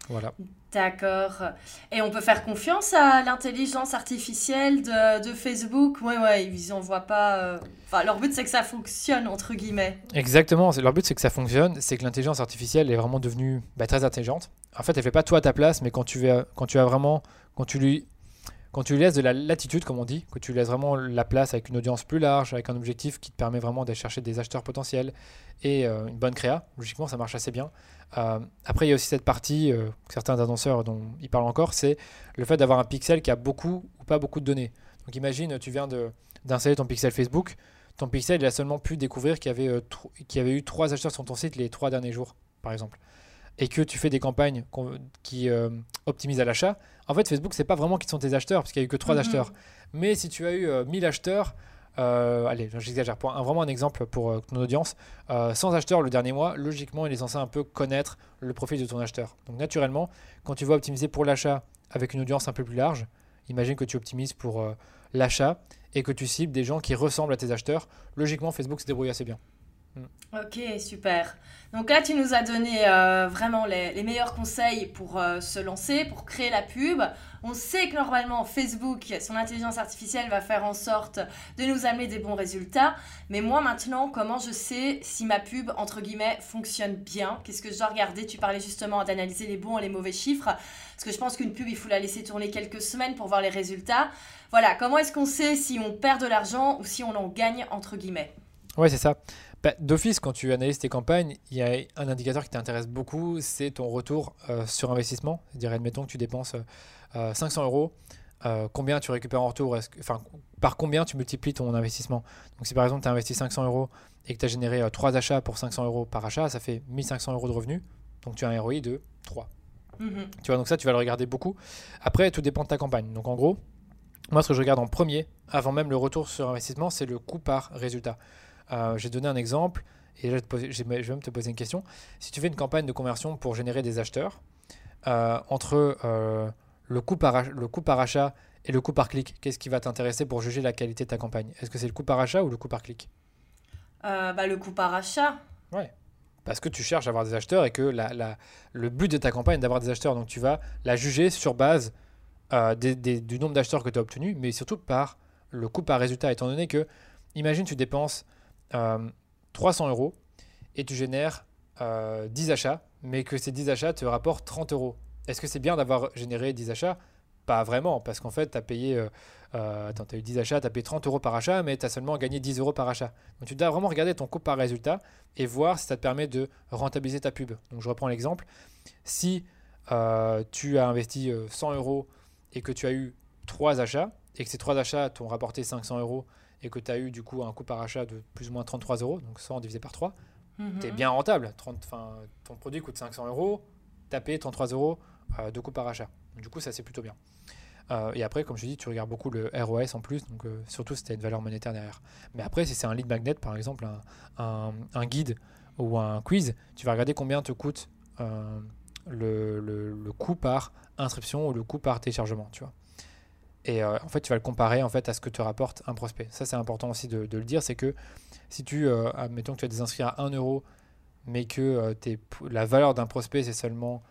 Voilà. D'accord. Et on peut faire confiance à l'intelligence artificielle de, de Facebook? Ouais, ouais, ils en voient pas. euh, Enfin, leur but, c'est que ça fonctionne, entre guillemets. Exactement, c'est- leur but c'est que ça fonctionne, c'est que l'intelligence artificielle est vraiment devenue bah, très intelligente. En fait, elle fait pas tout à ta place, mais quand tu as, quand tu as vraiment, quand tu lui, quand tu lui laisses de la latitude, comme on dit, que tu lui laisses vraiment la place avec une audience plus large, avec un objectif qui te permet vraiment d'aller chercher des acheteurs potentiels et euh, une bonne créa, logiquement ça marche assez bien. Euh, après, il y a aussi cette partie, euh, que certains annonceurs dont ils parlent encore, c'est le fait d'avoir un pixel qui a beaucoup ou pas beaucoup de données. Donc imagine, tu viens d'installer ton pixel Facebook, ton pixel il a seulement pu découvrir qu'il y, avait, euh, qu'il y avait eu trois acheteurs sur ton site les trois derniers jours, par exemple. Et que tu fais des campagnes qui euh, optimisent à l'achat. En fait, Facebook, c'est pas vraiment qui sont tes acheteurs, parce qu'il y a eu que trois Mhm. acheteurs. Mais si tu as eu euh, 1000 acheteurs, euh, allez, j'exagère, pour un, vraiment un exemple pour euh, ton audience, euh, 100 acheteurs le dernier mois, logiquement, il est censé un peu connaître le profil de ton acheteur. Donc, naturellement, quand tu vas optimiser pour l'achat avec une audience un peu plus large, imagine que tu optimises pour l'achat et que tu cibles des gens qui ressemblent à tes acheteurs, logiquement, Facebook se débrouille assez bien. Ok, super. Donc là, tu nous as donné euh, vraiment les, les meilleurs conseils pour euh, se lancer, pour créer la pub. On sait que normalement, Facebook, son intelligence artificielle va faire en sorte de nous amener des bons résultats. Mais moi, maintenant, comment je sais si ma pub, entre guillemets, fonctionne bien? Qu'est-ce que je dois regarder? Tu parlais justement d'analyser les bons et les mauvais chiffres. Parce que je pense qu'une pub, il faut la laisser tourner quelques semaines pour voir les résultats. Voilà, comment est-ce qu'on sait si on perd de l'argent ou si on en gagne, entre guillemets? Ouais, c'est ça. Bah, D'office, quand tu analyses tes campagnes, il y a un indicateur qui t'intéresse beaucoup, c'est ton retour euh, sur investissement. C'est-à-dire, admettons que tu dépenses euh, 500 euros, euh, combien tu récupères en retour? Enfin, par combien tu multiplies ton investissement? Donc, si par exemple tu as investi 500 euros et que tu as généré 3 achats pour 500 euros par achat, ça fait 1500 euros de revenus. Donc, tu as un ROI de 3. Mhm. Tu vois, donc ça, tu vas le regarder beaucoup. Après, tout dépend de ta campagne. Donc, en gros, moi, ce que je regarde en premier, avant même le retour sur investissement, c'est le coût par résultat. Euh, J'ai donné un exemple et là, je vais même te poser une question. Si tu fais une campagne de conversion pour générer des acheteurs, euh, entre euh, le, coût par, le coût par achat et le coût par clic, qu'est-ce qui va t'intéresser pour juger la qualité de ta campagne? Est-ce que c'est le coût par achat ou le coût par clic? Bah, le coût par achat. parce que tu cherches à avoir des acheteurs et que la- la- le but de ta campagne est d'avoir des acheteurs. Donc tu vas la juger sur base euh, des- des- du nombre d'acheteurs que tu as obtenu, mais surtout par le coût par résultat, étant donné que, imagine, tu dépenses 300 euros et tu génères euh, 10 achats, mais que ces 10 achats te rapportent 30 euros. Est-ce que c'est bien d'avoir généré 10 achats? Pas vraiment, parce qu'en fait, tu as payé, euh, euh, attends, tu as eu 10 achats, tu as payé 30 euros par achat, mais tu as seulement gagné 10 euros par achat. Donc tu dois vraiment regarder ton coût par résultat et voir si ça te permet de rentabiliser ta pub. Donc je reprends l'exemple. Si euh, tu as investi euh, 100 euros et que tu as eu 3 achats, et que ces 3 achats t'ont rapporté 500 euros, et que tu as eu du coup un coût par achat de plus ou moins 33 euros, donc 100 divisé par 3, Mhm. tu es bien rentable. 30, enfin, ton produit coûte 500 euros, tu as payé 33 euros euh, de coût par achat. Du coup, ça c'est plutôt bien. Euh, et après, comme je dis, tu regardes beaucoup le ROS en plus, donc euh, surtout si tu as une valeur monétaire derrière. Mais après, si c'est un lead magnet, par exemple, un, un- un guide ou un quiz, tu vas regarder combien te coûte euh, le, le- le coût par inscription ou le coût par téléchargement, tu vois. Et euh, en fait, tu vas le comparer en fait à ce que te rapporte un prospect. Ça, c'est important aussi de, le dire, c'est que si tu, euh, admettons que tu as des inscrits à 1 euro, mais que euh, la valeur d'un prospect, c'est seulement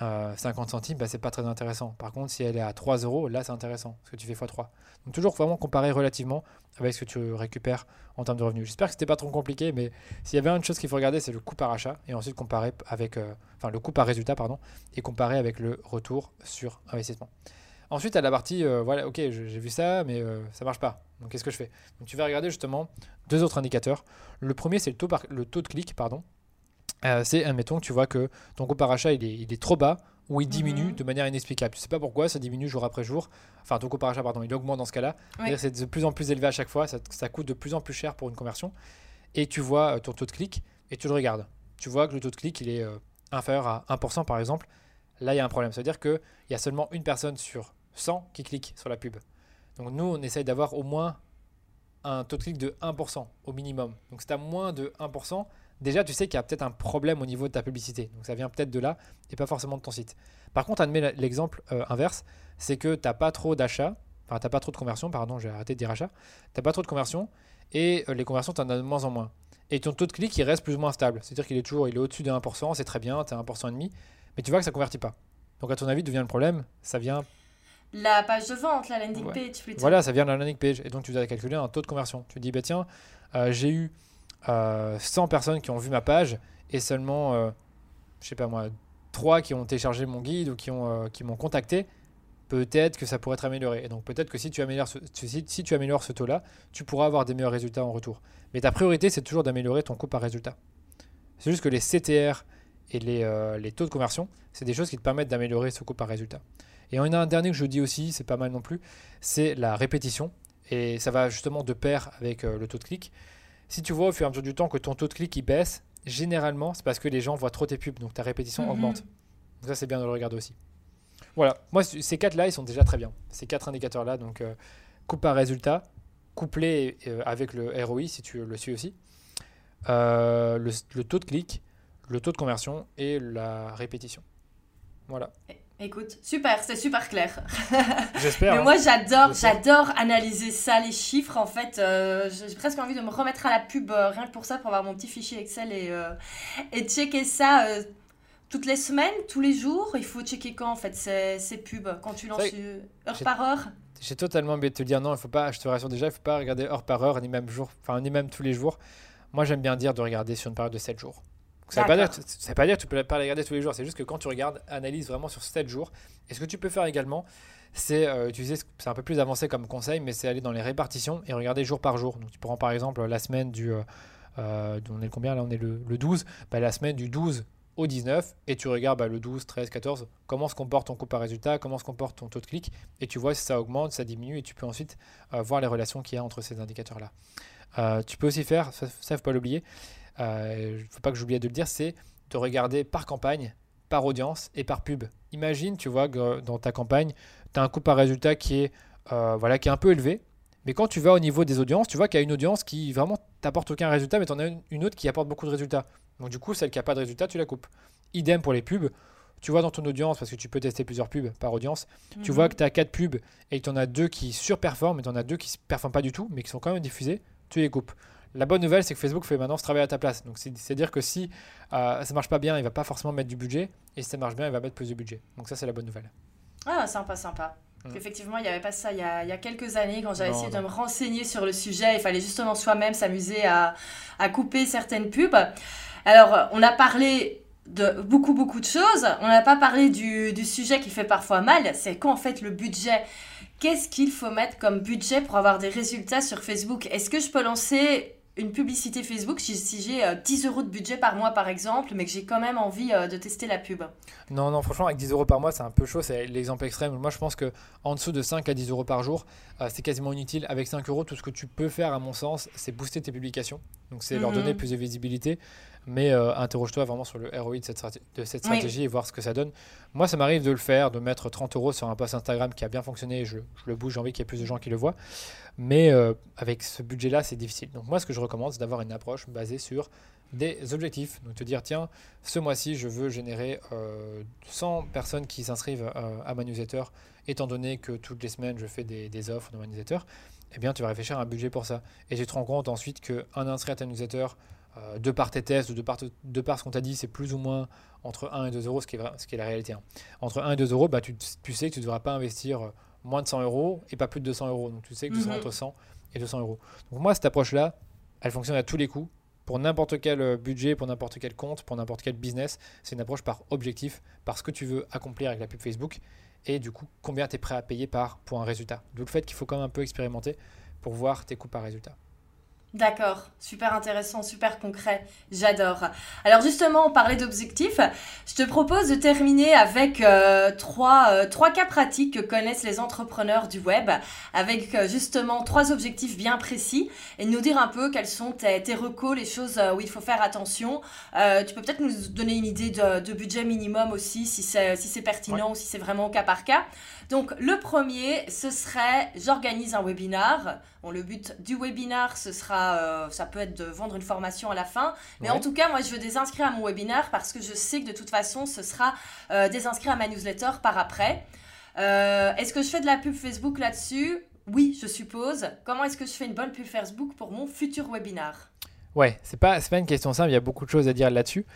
50 centimes, bah, c'est pas très intéressant. Par contre, si elle est à 3 euros, là c'est intéressant, parce que tu fais x3. Donc toujours vraiment comparer relativement avec ce que tu récupères en termes de revenus. J'espère que c'était pas trop compliqué, mais s'il y avait une chose qu'il faut regarder, c'est le coût par achat, et ensuite comparer avec, euh, enfin le coût par résultat, pardon, et comparer avec le retour sur investissement. Ensuite, à la partie, euh, voilà, ok, j'ai vu ça, mais euh, ça marche pas. Donc qu'est-ce que je fais? Donc tu vas regarder justement deux autres indicateurs. Le premier, c'est le taux, le taux de clic, pardon. Euh, c'est, admettons que tu vois que ton coût par achat il est, il est trop bas ou il diminue mhm. de manière inexplicable. Tu sais pas pourquoi, ça diminue jour après jour. Enfin, ton coût par achat, pardon, il augmente dans ce cas-là. C'est de plus en plus élevé à chaque fois, ça, ça, coûte de plus en plus cher pour une conversion. Et tu vois euh, ton taux de clic et tu le regardes. Tu vois que le taux de clic, il est inférieur à 1% par exemple. Là, il y a un problème. C'est-à-dire qu'il y a seulement une personne sur 100 qui clique sur la pub. Donc nous, on essaye d'avoir au moins un taux de clic de 1% au minimum. Donc c'est à moins de 1%, déjà tu sais qu'il y a peut-être un problème au niveau de ta publicité. Donc ça vient peut-être de là et pas forcément de ton site. Par contre, admets l'exemple euh, inverse, c'est que tu n'as pas trop d'achats, enfin tu n'as pas trop de conversions, pardon, j'ai arrêté de dire achats, tu n'as pas trop de conversions et euh, les conversions, tu en as de moins en moins. Et ton taux de clic, il reste plus ou moins stable. C'est-à-dire qu'il est toujours il est au-dessus de 1%, c'est très bien, tu as 1% et demi, mais tu vois que ça ne convertit pas. Donc à ton avis, d'où vient le problème? Ça vient la page de vente, la landing page plutôt. Voilà, ça vient de la landing page. Et donc, tu dois calculer un taux de conversion. Tu dis, bah, tiens, euh, j'ai eu 100 euh, personnes qui ont vu ma page et seulement, euh, je sais pas moi, 3 qui ont téléchargé mon guide ou qui m'ont qui contacté. Peut-être que ça pourrait être amélioré. Et donc, peut-être que si tu améliores ce, si, si tu améliores ce taux-là, tu pourras avoir des meilleurs résultats en retour. Mais ta priorité, c'est toujours d'améliorer ton coût par résultat. C'est juste que les CTR et les, les taux de conversion, c'est des choses qui te permettent d'améliorer ce coût par résultat. Et on a un dernier que je dis aussi, c'est pas mal non plus, c'est la répétition. Et ça va justement de pair avec euh, le taux de clic. Si tu vois au fur et à mesure du temps que ton taux de clic il baisse, généralement c'est parce que les gens voient trop tes pubs, donc ta répétition mhm. augmente. Donc ça c'est bien de le regarder aussi. Voilà, moi ces quatre là ils sont déjà très bien. Ces quatre indicateurs là, donc euh, coupe par résultat, couplé euh, avec le ROI si tu le suis aussi, le, le, taux de clic, le taux de conversion et la répétition. Voilà. Écoute, super, c'est super clair. J'espère. Mais hein. moi, j'adore, j'adore analyser ça, les chiffres. En fait, euh, j'ai presque envie de me remettre à la pub euh, rien que pour ça, pour avoir mon petit fichier Excel et, euh, et checker ça toutes les semaines, tous les jours. Il faut checker quand, en fait, ces, ces pubs, quand tu lances heure par heure. J'ai totalement oublié de te dire non, il faut pas, je te rassure déjà, il faut pas regarder heure par heure, ni même jour, enfin, ni même tous les jours. Moi, j'aime bien dire de regarder sur une période de 7 jours. Ça ne veut, pas dire que tu peux pas les regarder tous les jours, c'est juste que quand tu regardes, analyse vraiment sur 7 jours. Et ce que tu peux faire également, c'est euh, utiliser, c'est un peu plus avancé comme conseil, mais c'est aller dans les répartitions et regarder jour par jour. Donc tu prends par exemple la semaine du. Euh, euh, on est combien là On est le, 12. Bah, la semaine du 12 au 19 et tu regardes bah, le 12, 13, 14, comment se comporte ton coût par résultat, comment se comporte ton taux de clic et tu vois si ça augmente, ça diminue et tu peux ensuite voir les relations qu'il y a entre ces indicateurs-là. tu peux aussi faire, ça ne faut pas l'oublier, il euh, ne faut pas que j'oublie de le dire, c'est de regarder par campagne, par audience et par pub. Imagine, tu vois, que dans ta campagne, tu as un coût par résultat qui est, euh, voilà, qui est un peu élevé. Mais quand tu vas au niveau des audiences, tu vois qu'il y a une audience qui vraiment t'apporte aucun résultat, mais tu en as une, autre qui apporte beaucoup de résultats. Donc du coup, celle qui n'a pas de résultat, tu la coupes. Idem pour les pubs. Tu vois dans ton audience, parce que tu peux tester plusieurs pubs par audience, tu mhm. vois que tu as 4 pubs et que tu en as deux qui surperforment et tu en as deux qui ne performent pas du tout, mais qui sont quand même diffusés, tu les coupes. La bonne nouvelle, c'est que Facebook fait maintenant ce travail à ta place. Donc, c'est-à-dire que si euh, ça marche pas bien, il va pas forcément mettre du budget. Et si ça marche bien, il va mettre plus de budget. Donc, ça, c'est la bonne nouvelle. Ah, sympa, sympa. Mm. Effectivement, il n'y avait pas ça il y, a, il y a quelques années, quand j'avais essayé de me renseigner sur le sujet. Il fallait justement soi-même s'amuser à, à couper certaines pubs. Alors, on a parlé de beaucoup, beaucoup de choses. On n'a pas parlé du, du, sujet qui fait parfois mal. C'est qu'en fait, le budget qu'est-ce qu'il faut mettre comme budget pour avoir des résultats sur Facebook? Est-ce que je peux lancer une publicité Facebook si, j'ai 10 euh, euros de budget par mois par exemple, mais que j'ai quand même envie euh, de tester la pub Non, non, franchement, avec 10 euros par mois, c'est un peu chaud, c'est l'exemple extrême. Moi, je pense que en dessous de 5 à 10 euros par jour, euh, c'est quasiment inutile. Avec 5 euros, tout ce que tu peux faire, à mon sens, c'est booster tes publications. Donc, c'est leur mhm. donner plus de visibilité. Mais interroge-toi vraiment sur le ROI de cette, de cette stratégie et voir ce que ça donne. Moi, ça m'arrive de le faire, de mettre 30 euros sur un post Instagram qui a bien fonctionné. Je, je le bouge, j'ai envie qu'il y ait plus de gens qui le voient. Mais euh, avec ce budget-là, c'est difficile. Donc moi, ce que je recommande, c'est d'avoir une approche basée sur des objectifs. Donc te dire, tiens, ce mois-ci, je veux générer 100 euh, personnes qui s'inscrivent euh, à ma newsletter, étant donné que toutes les semaines, je fais des, offres dans ma newsletter. Eh bien, tu vas réfléchir à un budget pour ça. Et tu te rends compte ensuite qu'un inscrit à ta newsletter de par tes tests, de par, de par ce qu'on t'a dit, c'est plus ou moins entre 1 et 2 euros, ce qui est, la réalité. Hein. Entre 1 et 2 euros, bah, tu, sais que tu ne devras pas investir moins de 100 euros et pas plus de 200 euros. Donc tu sais que tu seras mhm. entre 100 et 200 euros. Donc moi, cette approche-là, elle fonctionne à tous les coups. Pour n'importe quel euh, budget, pour n'importe quel compte, pour n'importe quel business, c'est une approche par objectif, par ce que tu veux accomplir avec la pub Facebook et du coup combien tu es prêt à payer par pour un résultat. D'où le fait qu'il faut quand même un peu expérimenter pour voir tes coûts par résultat. D'accord, super intéressant, super concret, j'adore. Alors justement, on parlait d'objectifs. Je te propose de terminer avec euh, trois, euh, trois cas pratiques que connaissent les entrepreneurs du web, avec euh, justement trois objectifs bien précis, et nous dire un peu quels sont tes, tes recos, les choses où il faut faire attention. tu peux peut-être nous donner une idée de, de budget minimum aussi, si c'est si pertinent ou si c'est vraiment cas par cas. Donc le premier, ce serait j'organise un webinar. Bon, le but du webinar, ce sera, euh, ça peut être de vendre une formation à la fin. Mais en tout cas, moi, je veux des inscrits à mon webinar parce que je sais que de toute façon, ce sera euh, des inscrits à ma newsletter par après. Euh, est-ce que je fais de la pub Facebook là-dessus? Oui, je suppose. Comment est-ce que je fais une bonne pub Facebook pour mon futur webinar? Ouais, c'est pas, pas une question simple, il y a beaucoup de choses à dire là-dessus.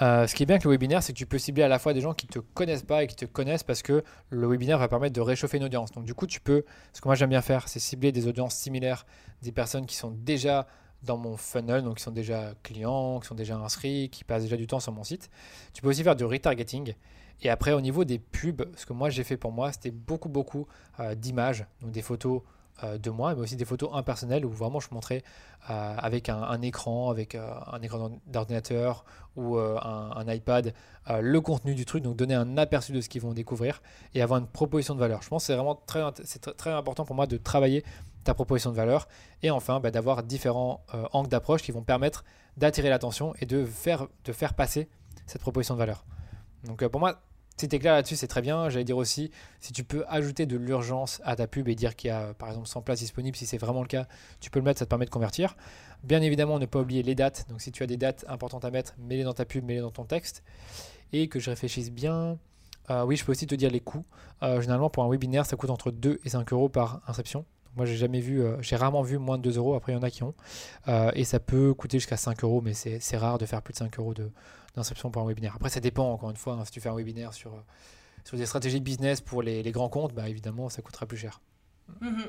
Euh, ce qui est bien avec le webinaire, c'est que tu peux cibler à la fois des gens qui te connaissent pas et qui te connaissent parce que le webinaire va permettre de réchauffer une audience. Donc du coup, tu peux, ce que moi j'aime bien faire, c'est cibler des audiences similaires, des personnes qui sont déjà dans mon funnel, donc qui sont déjà clients, qui sont déjà inscrits, qui passent déjà du temps sur mon site. Tu peux aussi faire du retargeting. Et après, au niveau des pubs, ce que moi j'ai fait pour moi, c'était beaucoup, beaucoup euh, d'images, donc des photos de moi, mais aussi des photos impersonnelles où vraiment je montrais euh, avec un, écran, avec euh, un écran d'ordinateur ou un, iPad le contenu du truc, donc donner un aperçu de ce qu'ils vont découvrir et avoir une proposition de valeur. Je pense que c'est vraiment très, c'est très, important pour moi de travailler ta proposition de valeur et enfin bah, d'avoir différents angles d'approche qui vont permettre d'attirer l'attention et de faire, de faire passer cette proposition de valeur. Donc pour moi, es clair là-dessus, c'est très bien. J'allais dire aussi, si tu peux ajouter de l'urgence à ta pub et dire qu'il y a par exemple 100 places disponibles, si c'est vraiment le cas, tu peux le mettre, ça te permet de convertir. Bien évidemment, ne pas oublier les dates. Donc si tu as des dates importantes à mettre, mets-les dans ta pub, mets-les dans ton texte. Et que je réfléchisse bien. Euh, oui, je peux aussi te dire les coûts. Euh, généralement, pour un webinaire, ça coûte entre 2 et 5 euros par inscription. moi, j'ai jamais vu, euh, j'ai rarement vu moins de 2 euros. Après, il y en a qui ont. et ça peut coûter jusqu'à 5 euros, mais c'est rare de faire plus de 5 euros de, d'inscription pour un webinaire. Après, ça dépend, encore une fois, hein, si tu fais un webinaire sur, euh, sur des stratégies de business pour les, les grands comptes, bah, évidemment, ça coûtera plus cher. Mhm.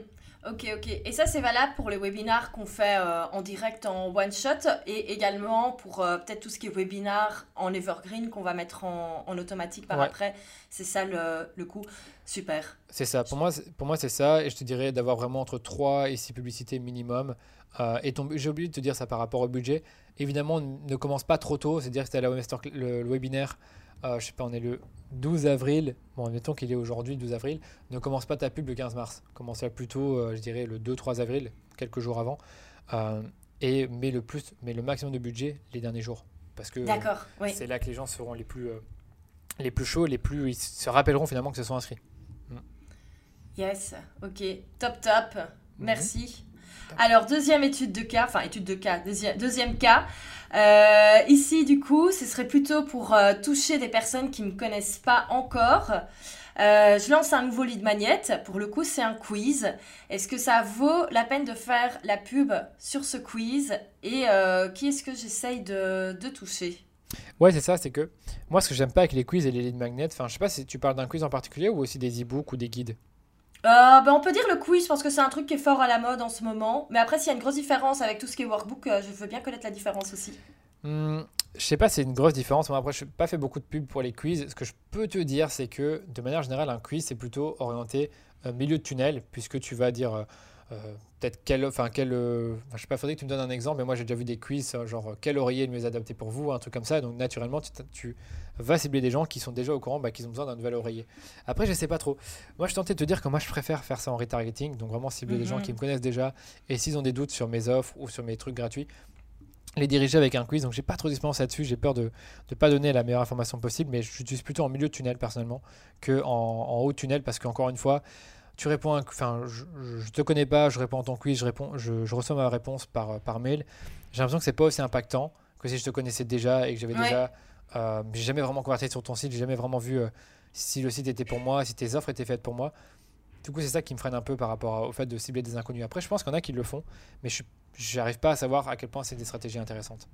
Ok, ok. Et ça, c'est valable pour les webinars qu'on fait euh, en direct en one shot et également pour euh, peut-être tout ce qui est webinar en evergreen qu'on va mettre en, en automatique par après. C'est ça le, le coût. Super. C'est ça. Pour moi, pour moi c'est ça. Et je te dirais d'avoir vraiment entre 3 et 6 publicités minimum. Euh, et j'ai oublié de te dire ça par rapport au budget. Évidemment, ne commence pas trop tôt. C'est-à-dire que c'était la le, le, webinaire, euh, je sais pas, on est le 12 avril. Bon, admettons qu'il est aujourd'hui le 12 avril. Ne commence pas ta pub le 15 mars. Commence plutôt, euh, je dirais, le 2-3 avril, quelques jours avant. Euh, et mets le, plus, mais le maximum de budget les derniers jours. Parce que c'est là que les gens seront les plus, les plus chauds, les plus, ils se rappelleront finalement que se sont inscrits. Yes, ok, top top. Mhm. Merci. Alors, deuxième étude de cas, enfin étude de cas, deuxième, cas. Euh, ici, du coup, ce serait plutôt pour euh, toucher des personnes qui ne me connaissent pas encore. Euh, je lance un nouveau lead magnet. Pour le coup, c'est un quiz. Est-ce que ça vaut la peine de faire la pub sur ce quiz? Et qui est-ce que j'essaye de, de toucher? Ouais, c'est ça, c'est que moi, ce que j'aime pas avec les quiz et les lead magnets, enfin, je sais pas si tu parles d'un quiz en particulier ou aussi des e-books ou des guides. Euh, ben, on peut dire le quiz parce que c'est un truc qui est fort à la mode en ce moment. Mais après, s'il y a une grosse différence avec tout ce qui est workbook, euh, je veux bien connaître la différence aussi. Hmm, je sais pas, c'est une grosse différence. Moi, après, je n'ai pas fait beaucoup de pubs pour les quiz. Ce que je peux te dire, c'est que de manière générale, un quiz, c'est plutôt orienté euh, milieu de tunnel, puisque tu vas dire euh, peut-être quel, enfin quel, je sais pas, faudrait que tu me donnes un exemple, mais moi j'ai déjà vu des quiz genre quel oreiller est le mieux adapté pour vous, un truc comme ça. Donc naturellement, tu, vas cibler des gens qui sont déjà au courant bah, qu'ils ont besoin d'un nouvel oreiller. Après, je sais pas trop. Moi, je tentais de te dire que moi je préfère faire ça en retargeting, donc vraiment cibler des gens mhm. qui me connaissent déjà et s'ils ont des doutes sur mes offres ou sur mes trucs gratuits les diriger avec un quiz. Donc j'ai pas trop d'expérience là-dessus. J'ai peur de ne pas donner la meilleure information possible, mais j'utilise plutôt en milieu de tunnel personnellement que en, en haut tunnel parce qu'encore une fois, tu réponds, enfin, je, je, te connais pas, je réponds à ton quiz, je, réponds, je, je reçois ma réponse par, par mail. J'ai l'impression que c'est pas aussi impactant que si je te connaissais déjà et que j'avais déjà. Euh, j'ai jamais vraiment converti sur ton site, j'ai jamais vraiment vu euh, si le site était pour moi, si tes offres étaient faites pour moi. Du coup, c'est ça qui me freine un peu par rapport au fait de cibler des inconnus. Après, je pense qu'il y en a qui le font, mais je n'arrive pas à savoir à quel point c'est des stratégies intéressantes.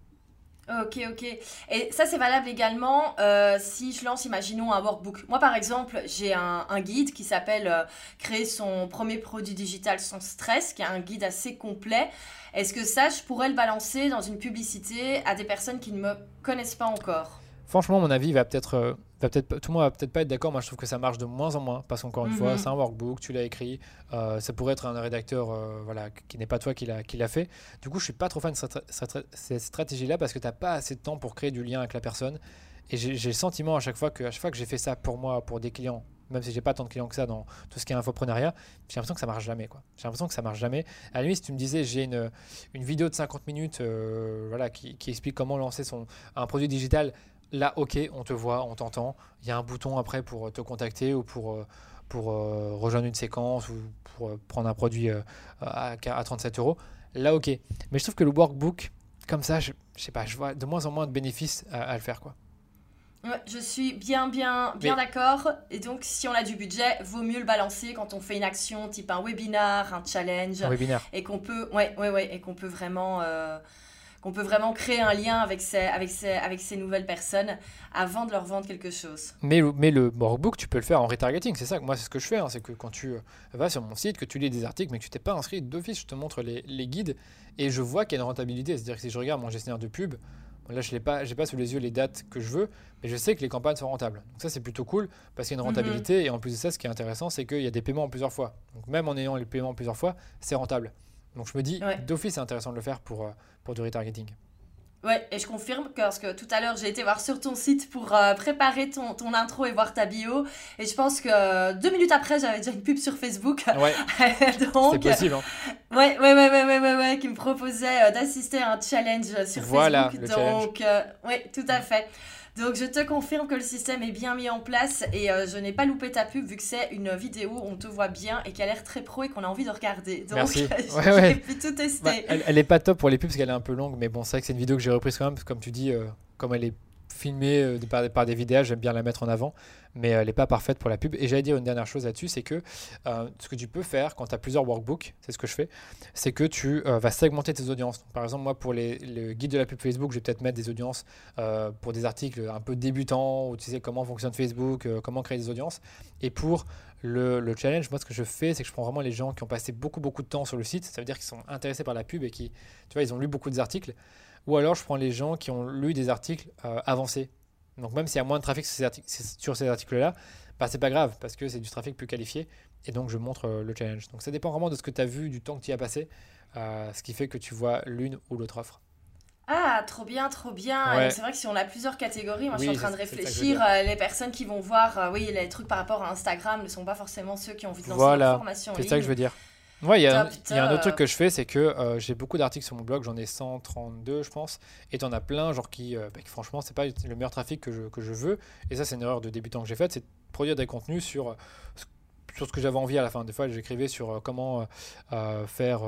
Ok, ok. Et ça, c'est valable également euh, si je lance, imaginons, un workbook. Moi, par exemple, j'ai un, guide qui s'appelle euh, Créer son premier produit digital sans stress, qui est un guide assez complet. Est-ce que ça, je pourrais le balancer dans une publicité à des personnes qui ne me connaissent pas encore? Franchement, mon avis va peut-être euh, peut-être tout le monde va peut-être pas être d'accord. Moi, je trouve que ça marche de moins en moins parce qu'encore une fois, mhm. c'est un workbook, tu l'as écrit. Euh, ça pourrait être un rédacteur, euh, voilà, qui n'est pas toi qui l'a qui l'a fait. Du coup, je suis pas trop fan de cette, stratégie-là parce que tu n'as pas assez de temps pour créer du lien avec la personne. Et j'ai le sentiment à chaque fois que à chaque fois que j'ai fait ça pour moi, pour des clients, même si j'ai pas tant de clients que ça dans tout ce qui est infoprenariat, j'ai l'impression que ça marche jamais. quoi. J'ai l'impression que ça marche jamais. À la limite, si tu me disais, j'ai une, une vidéo de 50 minutes euh, voilà, qui, qui, explique comment lancer son, un produit digital là, ok, on te voit, on t'entend. Il y a un bouton après pour te contacter ou pour, euh, pour euh, rejoindre une séquence ou pour euh, prendre un produit à, 37 euros. Là, ok. Mais je trouve que le workbook, comme ça, je, je sais pas, je vois de moins en moins de bénéfices à, le faire, quoi. Ouais, je suis bien, bien, bien d'accord. Et donc, si on a du budget, vaut mieux le balancer quand on fait une action type un webinar, un challenge. Un. Et qu'on peut, ouais, ouais, ouais, et qu'on peut vraiment qu'on peut vraiment créer un lien avec ces, avec, ces, avec ces nouvelles personnes avant de leur vendre quelque chose. Mais, mais le workbook, tu peux le faire en retargeting, c'est ça. Moi, c'est ce que je fais. Hein. c'est que quand tu euh, vas sur mon site, que tu lis des articles, mais que tu t'es pas inscrit d'office, je te montre les, les guides et je vois qu'il y a une rentabilité. C'est-à-dire que si je regarde mon gestionnaire de pub, là, je n'ai pas, pas sous les yeux les dates que je veux, mais je sais que les campagnes sont rentables. Donc ça, c'est plutôt cool parce qu'il y a une mhm. rentabilité. Et en plus de ça, ce qui est intéressant, c'est qu'il y a des paiements en plusieurs fois. Donc même en ayant les paiements en plusieurs fois, c'est rentable. Donc je me dis, d'office, c'est intéressant de le faire pour, euh, pour du retargeting. Ouais, et je confirme que, parce que tout à l'heure j'ai été voir sur ton site pour euh, préparer ton, ton, intro et voir ta bio. Et je pense que euh, deux minutes après j'avais déjà une pub sur Facebook. Ouais. c'est possible. Hein. Ouais, ouais, ouais, ouais, ouais, ouais, qui me proposait d'assister à un challenge sur voilà, Facebook. Donc, ouais, tout à fait. Donc je te confirme que le système est bien mis en place et euh, je n'ai pas loupé ta pub vu que c'est une vidéo où on te voit bien et qui a l'air très pro et qu'on a envie de regarder. Donc Merci. j'ai pu tout tester. Bah, elle, elle, est pas top pour les pubs parce qu'elle est un peu longue, mais bon, c'est vrai que c'est une vidéo que j'ai reprise quand même, parce que comme tu dis, euh, comme elle est filmée euh, par, des vidéos, j'aime bien la mettre en avant, mais elle n'est pas parfaite pour la pub. Et j'allais dire une dernière chose là-dessus, c'est que euh, ce que tu peux faire quand tu as plusieurs workbooks, c'est ce que je fais, c'est que tu euh, vas segmenter tes audiences. par exemple, moi, pour le guide de la pub Facebook, je vais peut-être mettre des audiences pour des articles un peu débutants, où tu sais comment fonctionne Facebook, comment créer des audiences. Et pour le, le, challenge, moi, ce que je fais, c'est que je prends vraiment les gens qui ont passé beaucoup, beaucoup de temps sur le site. Ça veut dire qu'ils sont intéressés par la pub et qui, tu vois, ils ont lu beaucoup d'articles. Ou alors, je prends les gens qui ont lu des articles avancés donc même s'il y a moins de trafic sur ces, articles-là, bah, c'est pas grave parce que c'est du trafic plus qualifié et donc je montre euh, le challenge. Donc ça dépend vraiment de ce que tu as vu, du temps que tu y as passé, euh, ce qui fait que tu vois l'une ou l'autre offre. Ah, trop bien, trop bien. C'est vrai que si on a plusieurs catégories, moi je suis en train de réfléchir, euh, les personnes qui vont voir, oui, les trucs par rapport à Instagram ne sont pas forcément ceux qui ont envie de lancer voilà. formation. C'est ça que je veux dire. Ouais, il y, a un autre truc que je fais, c'est que euh, j'ai beaucoup d'articles sur mon blog, j'en ai 132, je pense, et t'en as plein, genre qui, euh, bah, franchement, c'est pas le meilleur trafic que je, que je veux. Et ça, c'est une erreur de débutant que j'ai faite, c'est de produire des contenus sur, sur ce que j'avais envie à la fin. Des fois, j'écrivais sur euh, comment faire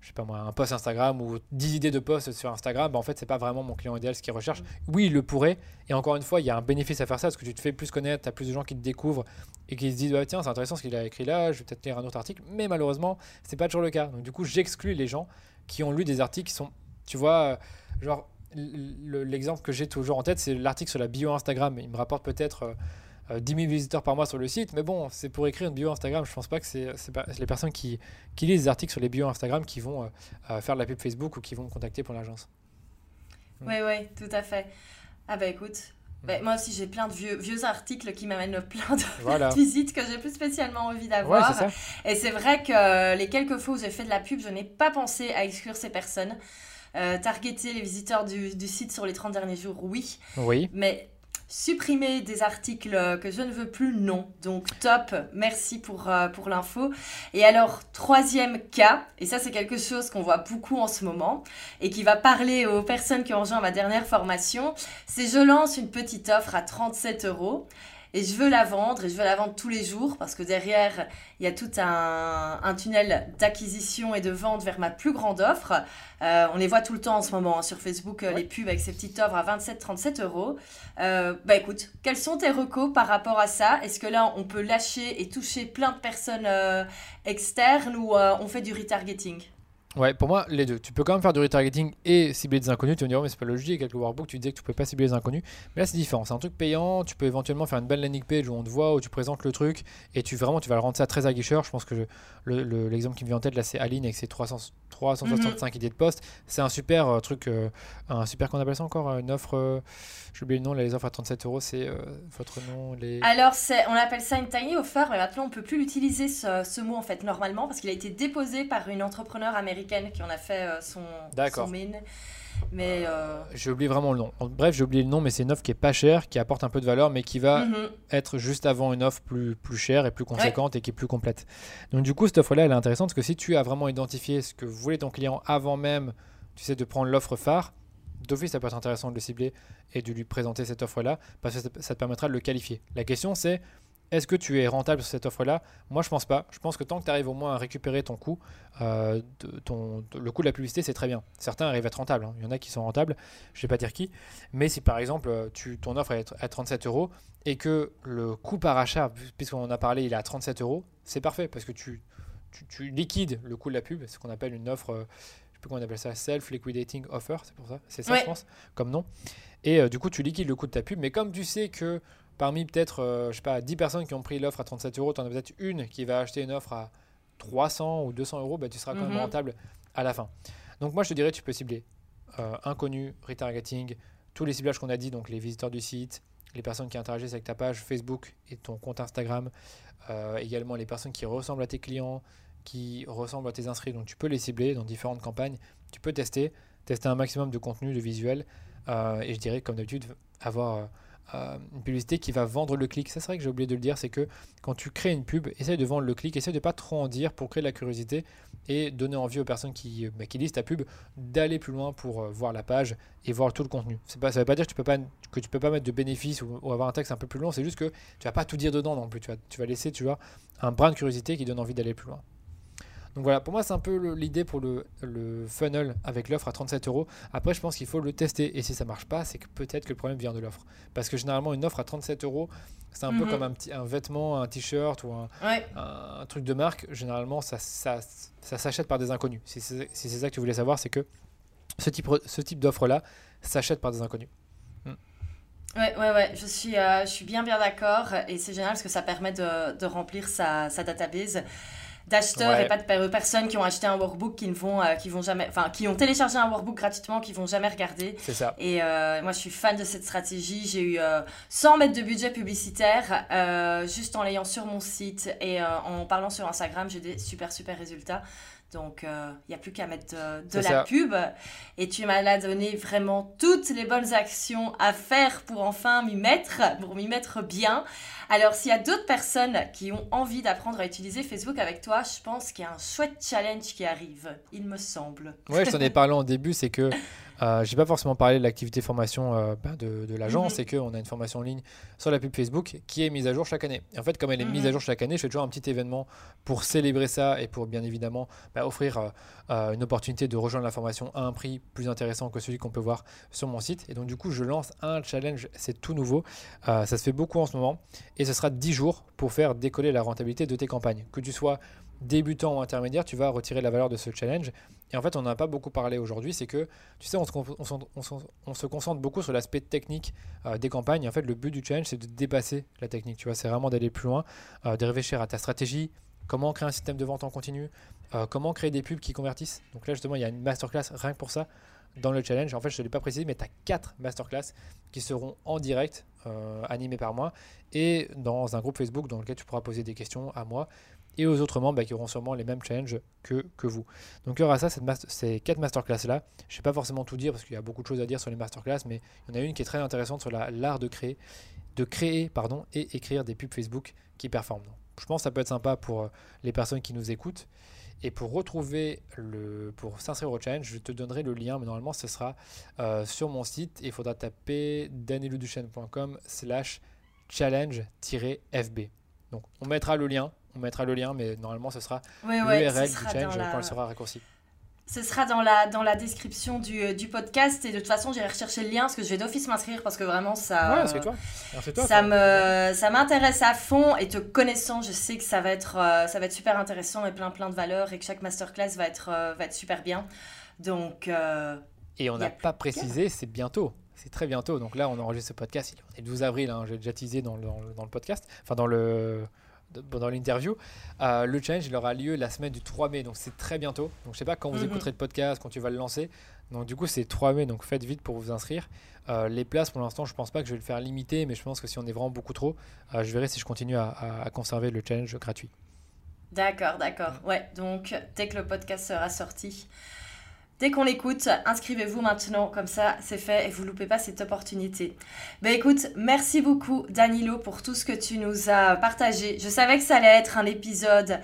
je sais pas moi, un post Instagram ou 10 idées de posts sur Instagram, bah en fait, c'est pas vraiment mon client idéal ce qu'il recherche. Oui, il le pourrait. Et encore une fois, il y a un bénéfice à faire ça parce que tu te fais plus connaître, tu as plus de gens qui te découvrent et qui se disent bah, tiens, c'est intéressant ce qu'il a écrit là, je vais peut-être lire un autre article. Mais malheureusement, c'est pas toujours le cas. Donc, du coup, j'exclus les gens qui ont lu des articles qui sont, tu vois, genre, l'exemple que j'ai toujours en tête, c'est l'article sur la bio Instagram. Il me rapporte peut-être. Euh, 10 euh, 000 visiteurs par mois sur le site, mais bon, c'est pour écrire une bio Instagram. Je pense pas que c'est les personnes qui, qui, lisent des articles sur les bios Instagram qui vont euh, euh, faire de la pub Facebook ou qui vont me contacter pour l'agence. Oui, oui, tout à fait. Ah bah écoute, mm. bah, moi aussi j'ai plein de vieux, vieux articles qui m'amènent plein de visites que j'ai plus spécialement envie d'avoir. Et c'est vrai que les quelques fois où j'ai fait de la pub, je n'ai pas pensé à exclure ces personnes. targeter les visiteurs du, du, site sur les 30 derniers jours, oui. Oui. Mais supprimer des articles que je ne veux plus, non. Donc top, merci pour, euh, pour l'info. Et alors, troisième cas, et ça c'est quelque chose qu'on voit beaucoup en ce moment, et qui va parler aux personnes qui ont rejoint ma dernière formation, c'est je lance une petite offre à 37 euros et je veux la vendre et je veux la vendre tous les jours parce que derrière, il y a tout un, un tunnel d'acquisition et de vente vers ma plus grande offre. Euh, on les voit tout le temps en ce moment hein, sur Facebook, euh, les pubs avec ces petites offres à 27-37 euros. Euh, bah écoute, quels sont tes recos par rapport à ça? Est-ce que là, on peut lâcher et toucher plein de personnes externes ou on fait du retargeting? Ouais, pour moi, les deux. Tu peux quand même faire du retargeting et cibler des inconnus. Tu vas me dire, oh, mais c'est pas logique. Avec le workbook, tu disais que tu pouvais pas cibler des inconnus. Mais là, c'est différent. C'est un truc payant. Tu peux éventuellement faire une belle landing page où on te voit, où tu présentes le truc. Et tu vraiment, tu vas le rendre ça très aguicheur. Je pense que l'exemple qui me vient en tête, là, c'est Aline avec ses 300, 365 idées de poste. C'est un super euh, truc, euh, un super, qu'on appelle ça encore euh, Une offre, j'ai oublié le nom, les offres à 37 euros, c'est votre nom les... Alors, on appelle ça une tiny offer, mais maintenant, on peut plus l'utiliser ce, ce, mot, en fait, normalement, parce qu'il a été déposé par une entrepreneur américaine qui en a fait son, son main. Mais euh... j'ai oublié vraiment le nom. Bref, j'ai oublié le nom, mais c'est une offre qui est pas chère, qui apporte un peu de valeur, mais qui va mhm. être juste avant une offre plus, plus chère et plus conséquente et qui est plus complète. Donc du coup, cette offre-là, elle est intéressante parce que si tu as vraiment identifié ce que voulait ton client avant même, tu sais, de prendre l'offre phare, d'office, ça peut être intéressant de le cibler et de lui présenter cette offre-là parce que ça te permettra de le qualifier. La question, c'est est-ce que tu es rentable sur cette offre-là? Moi, je pense pas. Je pense que tant que tu arrives au moins à récupérer ton coût, euh, ton, le coût de la publicité, c'est très bien. Certains arrivent à être rentables. Hein. Il y en a qui sont rentables. Je ne vais pas dire qui. Mais si par exemple, euh, tu, ton offre est à 37 euros et que le coût par achat, puisqu'on en a parlé, il est à 37 euros, c'est parfait parce que tu, tu, liquides le coût de la pub. C'est ce qu'on appelle une offre, euh, je ne sais plus comment on appelle ça, self-liquidating offer. C'est pour ça. C'est ça, je pense, comme nom. Et du coup, tu liquides le coût de ta pub. Mais comme tu sais que parmi peut-être, euh, je sais pas, 10 personnes qui ont pris l'offre à 37 euros, tu en as peut-être une qui va acheter une offre à 300 ou 200 euros, bah, tu seras quand même mhm. rentable à la fin. Donc moi, je te dirais, tu peux cibler euh, inconnu, retargeting, tous les ciblages qu'on a dit, donc les visiteurs du site, les personnes qui interagissent avec ta page Facebook et ton compte Instagram, euh, également les personnes qui ressemblent à tes clients, qui ressemblent à tes inscrits, donc tu peux les cibler dans différentes campagnes, tu peux tester, tester un maximum de contenu, de visuel, et je dirais comme d'habitude, avoir euh, une publicité qui va vendre le clic. Ça, c'est vrai que j'ai oublié de le dire, c'est que quand tu crées une pub, essaye de vendre le clic, essaye de pas trop en dire pour créer de la curiosité et donner envie aux personnes qui, bah, qui lisent ta pub d'aller plus loin pour euh, voir la page et voir tout le contenu. Ça ne veut pas dire que tu peux pas, que peux pas mettre de bénéfices ou, avoir un texte un peu plus long, c'est juste que tu vas pas tout dire dedans non plus. Tu vas, tu vas laisser tu vois, un brin de curiosité qui donne envie d'aller plus loin. Donc voilà, pour moi, c'est un peu l'idée pour le, funnel avec l'offre à 37 euros. Après, je pense qu'il faut le tester. Et si ça marche pas, c'est que peut-être que le problème vient de l'offre. Parce que généralement, une offre à 37 euros, c'est un peu mhm. comme un, petit, un vêtement, un t-shirt ou un, truc de marque. Généralement, ça, ça, s'achète par des inconnus. Si c'est ça que tu voulais savoir, c'est que ce type, ce type d'offre-là s'achète par des inconnus. Hmm. Ouais, ouais, ouais, je suis, euh, je suis bien, bien d'accord. Et c'est génial parce que ça permet de, de remplir sa, sa database d'acheteurs et pas de personnes qui ont acheté un workbook qui ne vont, euh, qui vont jamais, enfin, qui ont téléchargé un workbook gratuitement, qui vont jamais regarder. C'est ça. Et euh, moi, je suis fan de cette stratégie. J'ai eu 100 euh, mètres de budget publicitaire juste en l'ayant sur mon site et en parlant sur Instagram, j'ai des super super résultats. Donc, il euh, n'y a plus qu'à mettre de, la pub. Et tu m'as donné vraiment toutes les bonnes actions à faire pour enfin m'y mettre, pour m'y mettre bien. Alors, s'il y a d'autres personnes qui ont envie d'apprendre à utiliser Facebook avec toi, je pense qu'il y a un chouette challenge qui arrive, il me semble. Ouais, je t'en ai parlé en début, c'est que euh, je n'ai pas forcément parlé de l'activité formation euh, ben, de, de l'agence, c'est qu'on a une formation en ligne sur la pub Facebook qui est mise à jour chaque année. Et en fait, comme elle est mise à jour chaque année, je fais toujours un petit événement pour célébrer ça et pour bien évidemment ben, offrir euh, euh, une opportunité de rejoindre la formation à un prix plus intéressant que celui qu'on peut voir sur mon site. Et donc du coup, je lance un challenge, c'est tout nouveau. ça se fait beaucoup en ce moment et ce sera 10 jours pour faire décoller la rentabilité de tes campagnes. Que tu sois débutant ou intermédiaire, tu vas retirer la valeur de ce challenge. Et en fait, on n'a pas beaucoup parlé aujourd'hui, c'est que, tu sais, on se, on, se concentre beaucoup sur l'aspect technique euh, des campagnes. en fait, le but du challenge, c'est de dépasser la technique. Tu vois, c'est vraiment d'aller plus loin, euh, de réfléchir à ta stratégie, comment créer un système de vente en continu, euh, comment créer des pubs qui convertissent. Donc là, justement, il y a une masterclass rien que pour ça dans le challenge. En fait, je ne l'ai pas précisé, mais tu as 4 masterclass qui seront en direct, animés par moi, et dans un groupe Facebook dans lequel tu pourras poser des questions à moi et aux autres membres bah, qui auront sûrement les mêmes challenges que, vous. Donc il y aura ça, ces quatre masterclass là. Je ne vais pas forcément tout dire parce qu'il y a beaucoup de choses à dire sur les masterclass, mais il y en a une qui est très intéressante sur l'art de créer, de créer pardon, et écrire des pubs Facebook qui performent. je pense que ça peut être sympa pour euh, les personnes qui nous écoutent. Et pour retrouver pour s'inscrire au challenge, je te donnerai le lien, mais normalement ce sera euh, sur mon site. Il faudra taper danielouduchesne.com slash challenge-fb. Donc on mettra le lien on mettra le lien, mais normalement ce sera l'URL du challenge quand elle sera raccourcie. Ce sera dans la, dans la description du, euh, du podcast. Et de toute façon j'irai rechercher le lien parce que je vais d'office m'inscrire parce que vraiment ça, ouais, toi. toi. ça me ça m'intéresse à fond. Et te connaissant je sais que ça va être euh, ça va être super intéressant et plein plein de valeurs et que chaque masterclass va être euh, va être super bien. Donc et on n'a pas précisé c'est bientôt. C'est très bientôt. Donc là on enregistre ce podcast. Il est le 12 avril hein, j'ai déjà teasé dans le, dans le podcast. Enfin dans le pendant l'interview. Euh, le challenge il aura lieu la semaine du 3 mai, donc c'est très bientôt. Donc je sais pas quand vous mhm. écouterez le podcast, quand tu vas le lancer. Donc du coup c'est 3 mai, donc faites vite pour vous inscrire. Euh, les places pour l'instant je pense pas que je vais le faire limiter, mais je pense que si on est vraiment beaucoup trop, euh, je verrai si je continue à, à conserver le challenge gratuit. D'accord, d'accord. Ouais, donc dès que le podcast sera sorti, Dès qu'on l'écoute, inscrivez-vous maintenant, comme ça c'est fait et vous loupez pas cette opportunité. Ben écoute, merci beaucoup Danilo pour tout ce que tu nous as partagé. Je savais que ça allait être un épisode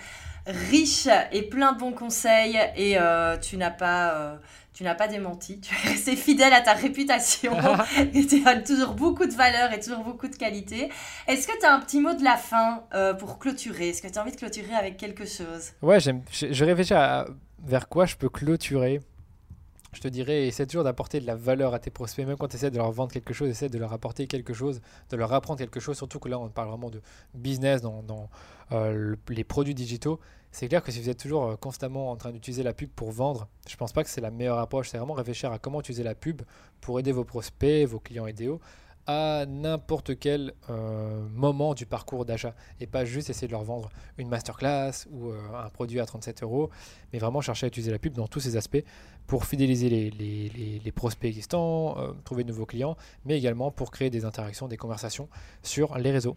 riche et plein de bons conseils et euh, tu n'as pas... Euh, tu n'as pas démenti, tu es resté fidèle à ta réputation et tu as toujours beaucoup de valeur et toujours beaucoup de qualité. Est-ce que tu as un petit mot de la fin euh, pour clôturer? Est-ce que tu as envie de clôturer avec quelque chose? Ouais, je, je réfléchis à vers quoi je peux clôturer je te dirais, essaie toujours d'apporter de la valeur à tes prospects, même quand tu essaies de leur vendre quelque chose, essaie de leur apporter quelque chose, de leur apprendre quelque chose, surtout que là on parle vraiment de business dans, euh, les produits digitaux. C'est clair que si vous êtes toujours euh, constamment en train d'utiliser la pub pour vendre, je pense pas que c'est la meilleure approche. C'est vraiment réfléchir à comment utiliser la pub pour aider vos prospects, vos clients idéaux à n'importe quel euh, moment du parcours d'achat et pas juste essayer de leur vendre une masterclass ou euh, un produit à 37 euros, mais vraiment chercher à utiliser la pub dans tous ces aspects pour fidéliser les, prospects existants, euh, trouver de nouveaux clients, mais également pour créer des interactions, des conversations sur les réseaux.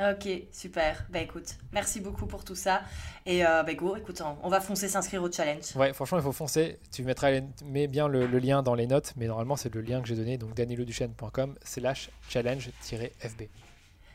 Ok, super. Bah écoute, merci beaucoup pour tout ça. Et euh, bah go, écoute, on va foncer s'inscrire au challenge. Ouais, franchement, il faut foncer. Tu mettras mets bien le, lien dans les notes, mais normalement, c'est le lien que j'ai donné, donc daniloduchesne.com slash challenge-fb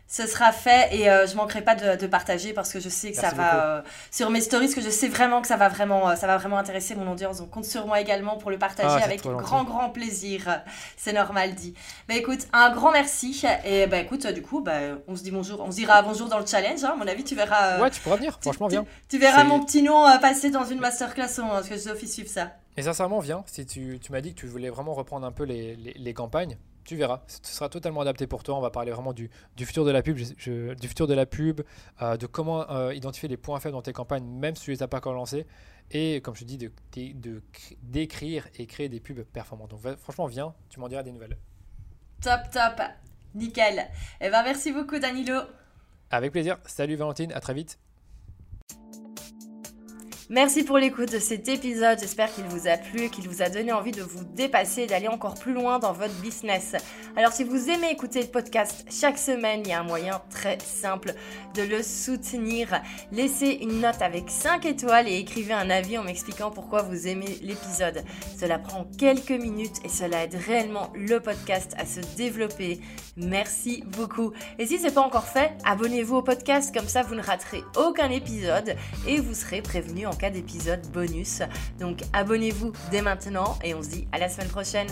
ce sera fait et euh, je manquerai pas de, partager parce que je sais que ça va euh, sur mes stories que je sais vraiment que ça va vraiment euh, ça va vraiment intéresser mon audience. Donc compte sur moi également pour le partager ah, avec grand grand plaisir. C'est normal dit. Bah écoute un grand merci et bah écoute du coup bah, on se dit bonjour on se dira bonjour dans le challenge hein, à mon avis tu verras ouais tu pourras venir franchement viens. tu, verras mon petit nom passer dans une masterclass hein, parce que Sophie suivre ça. Et sincèrement viens. Si tu, tu m'as dit que tu voulais vraiment reprendre un peu les, les, les campagnes tu verras, ce sera totalement adapté pour toi. On va parler vraiment du, futur de la pub, du futur de la pub, euh, de comment euh, identifier les points faibles dans tes campagnes, même si tu les as pas encore lancés, et comme je te dis, de, d'écrire et créer des pubs performantes. Donc franchement, viens, tu m'en diras des nouvelles. Top, top, nickel. Et eh ben merci beaucoup Danilo. Avec plaisir. Salut Valentine, à très vite. Merci pour l'écoute de cet épisode. J'espère qu'il vous a plu qu'il vous a donné envie de vous dépasser et d'aller encore plus loin dans votre business. Alors, si vous aimez écouter le podcast chaque semaine, il y a un moyen très simple de le soutenir. Laissez une note avec 5 étoiles et écrivez un avis en m'expliquant pourquoi vous aimez l'épisode. Cela prend quelques minutes et cela aide réellement le podcast à se développer. Merci beaucoup. Et si ce n'est pas encore fait, abonnez-vous au podcast comme ça vous ne raterez aucun épisode et vous serez prévenu cas d'épisode bonus. Donc abonnez-vous dès maintenant et on se dit à la semaine prochaine.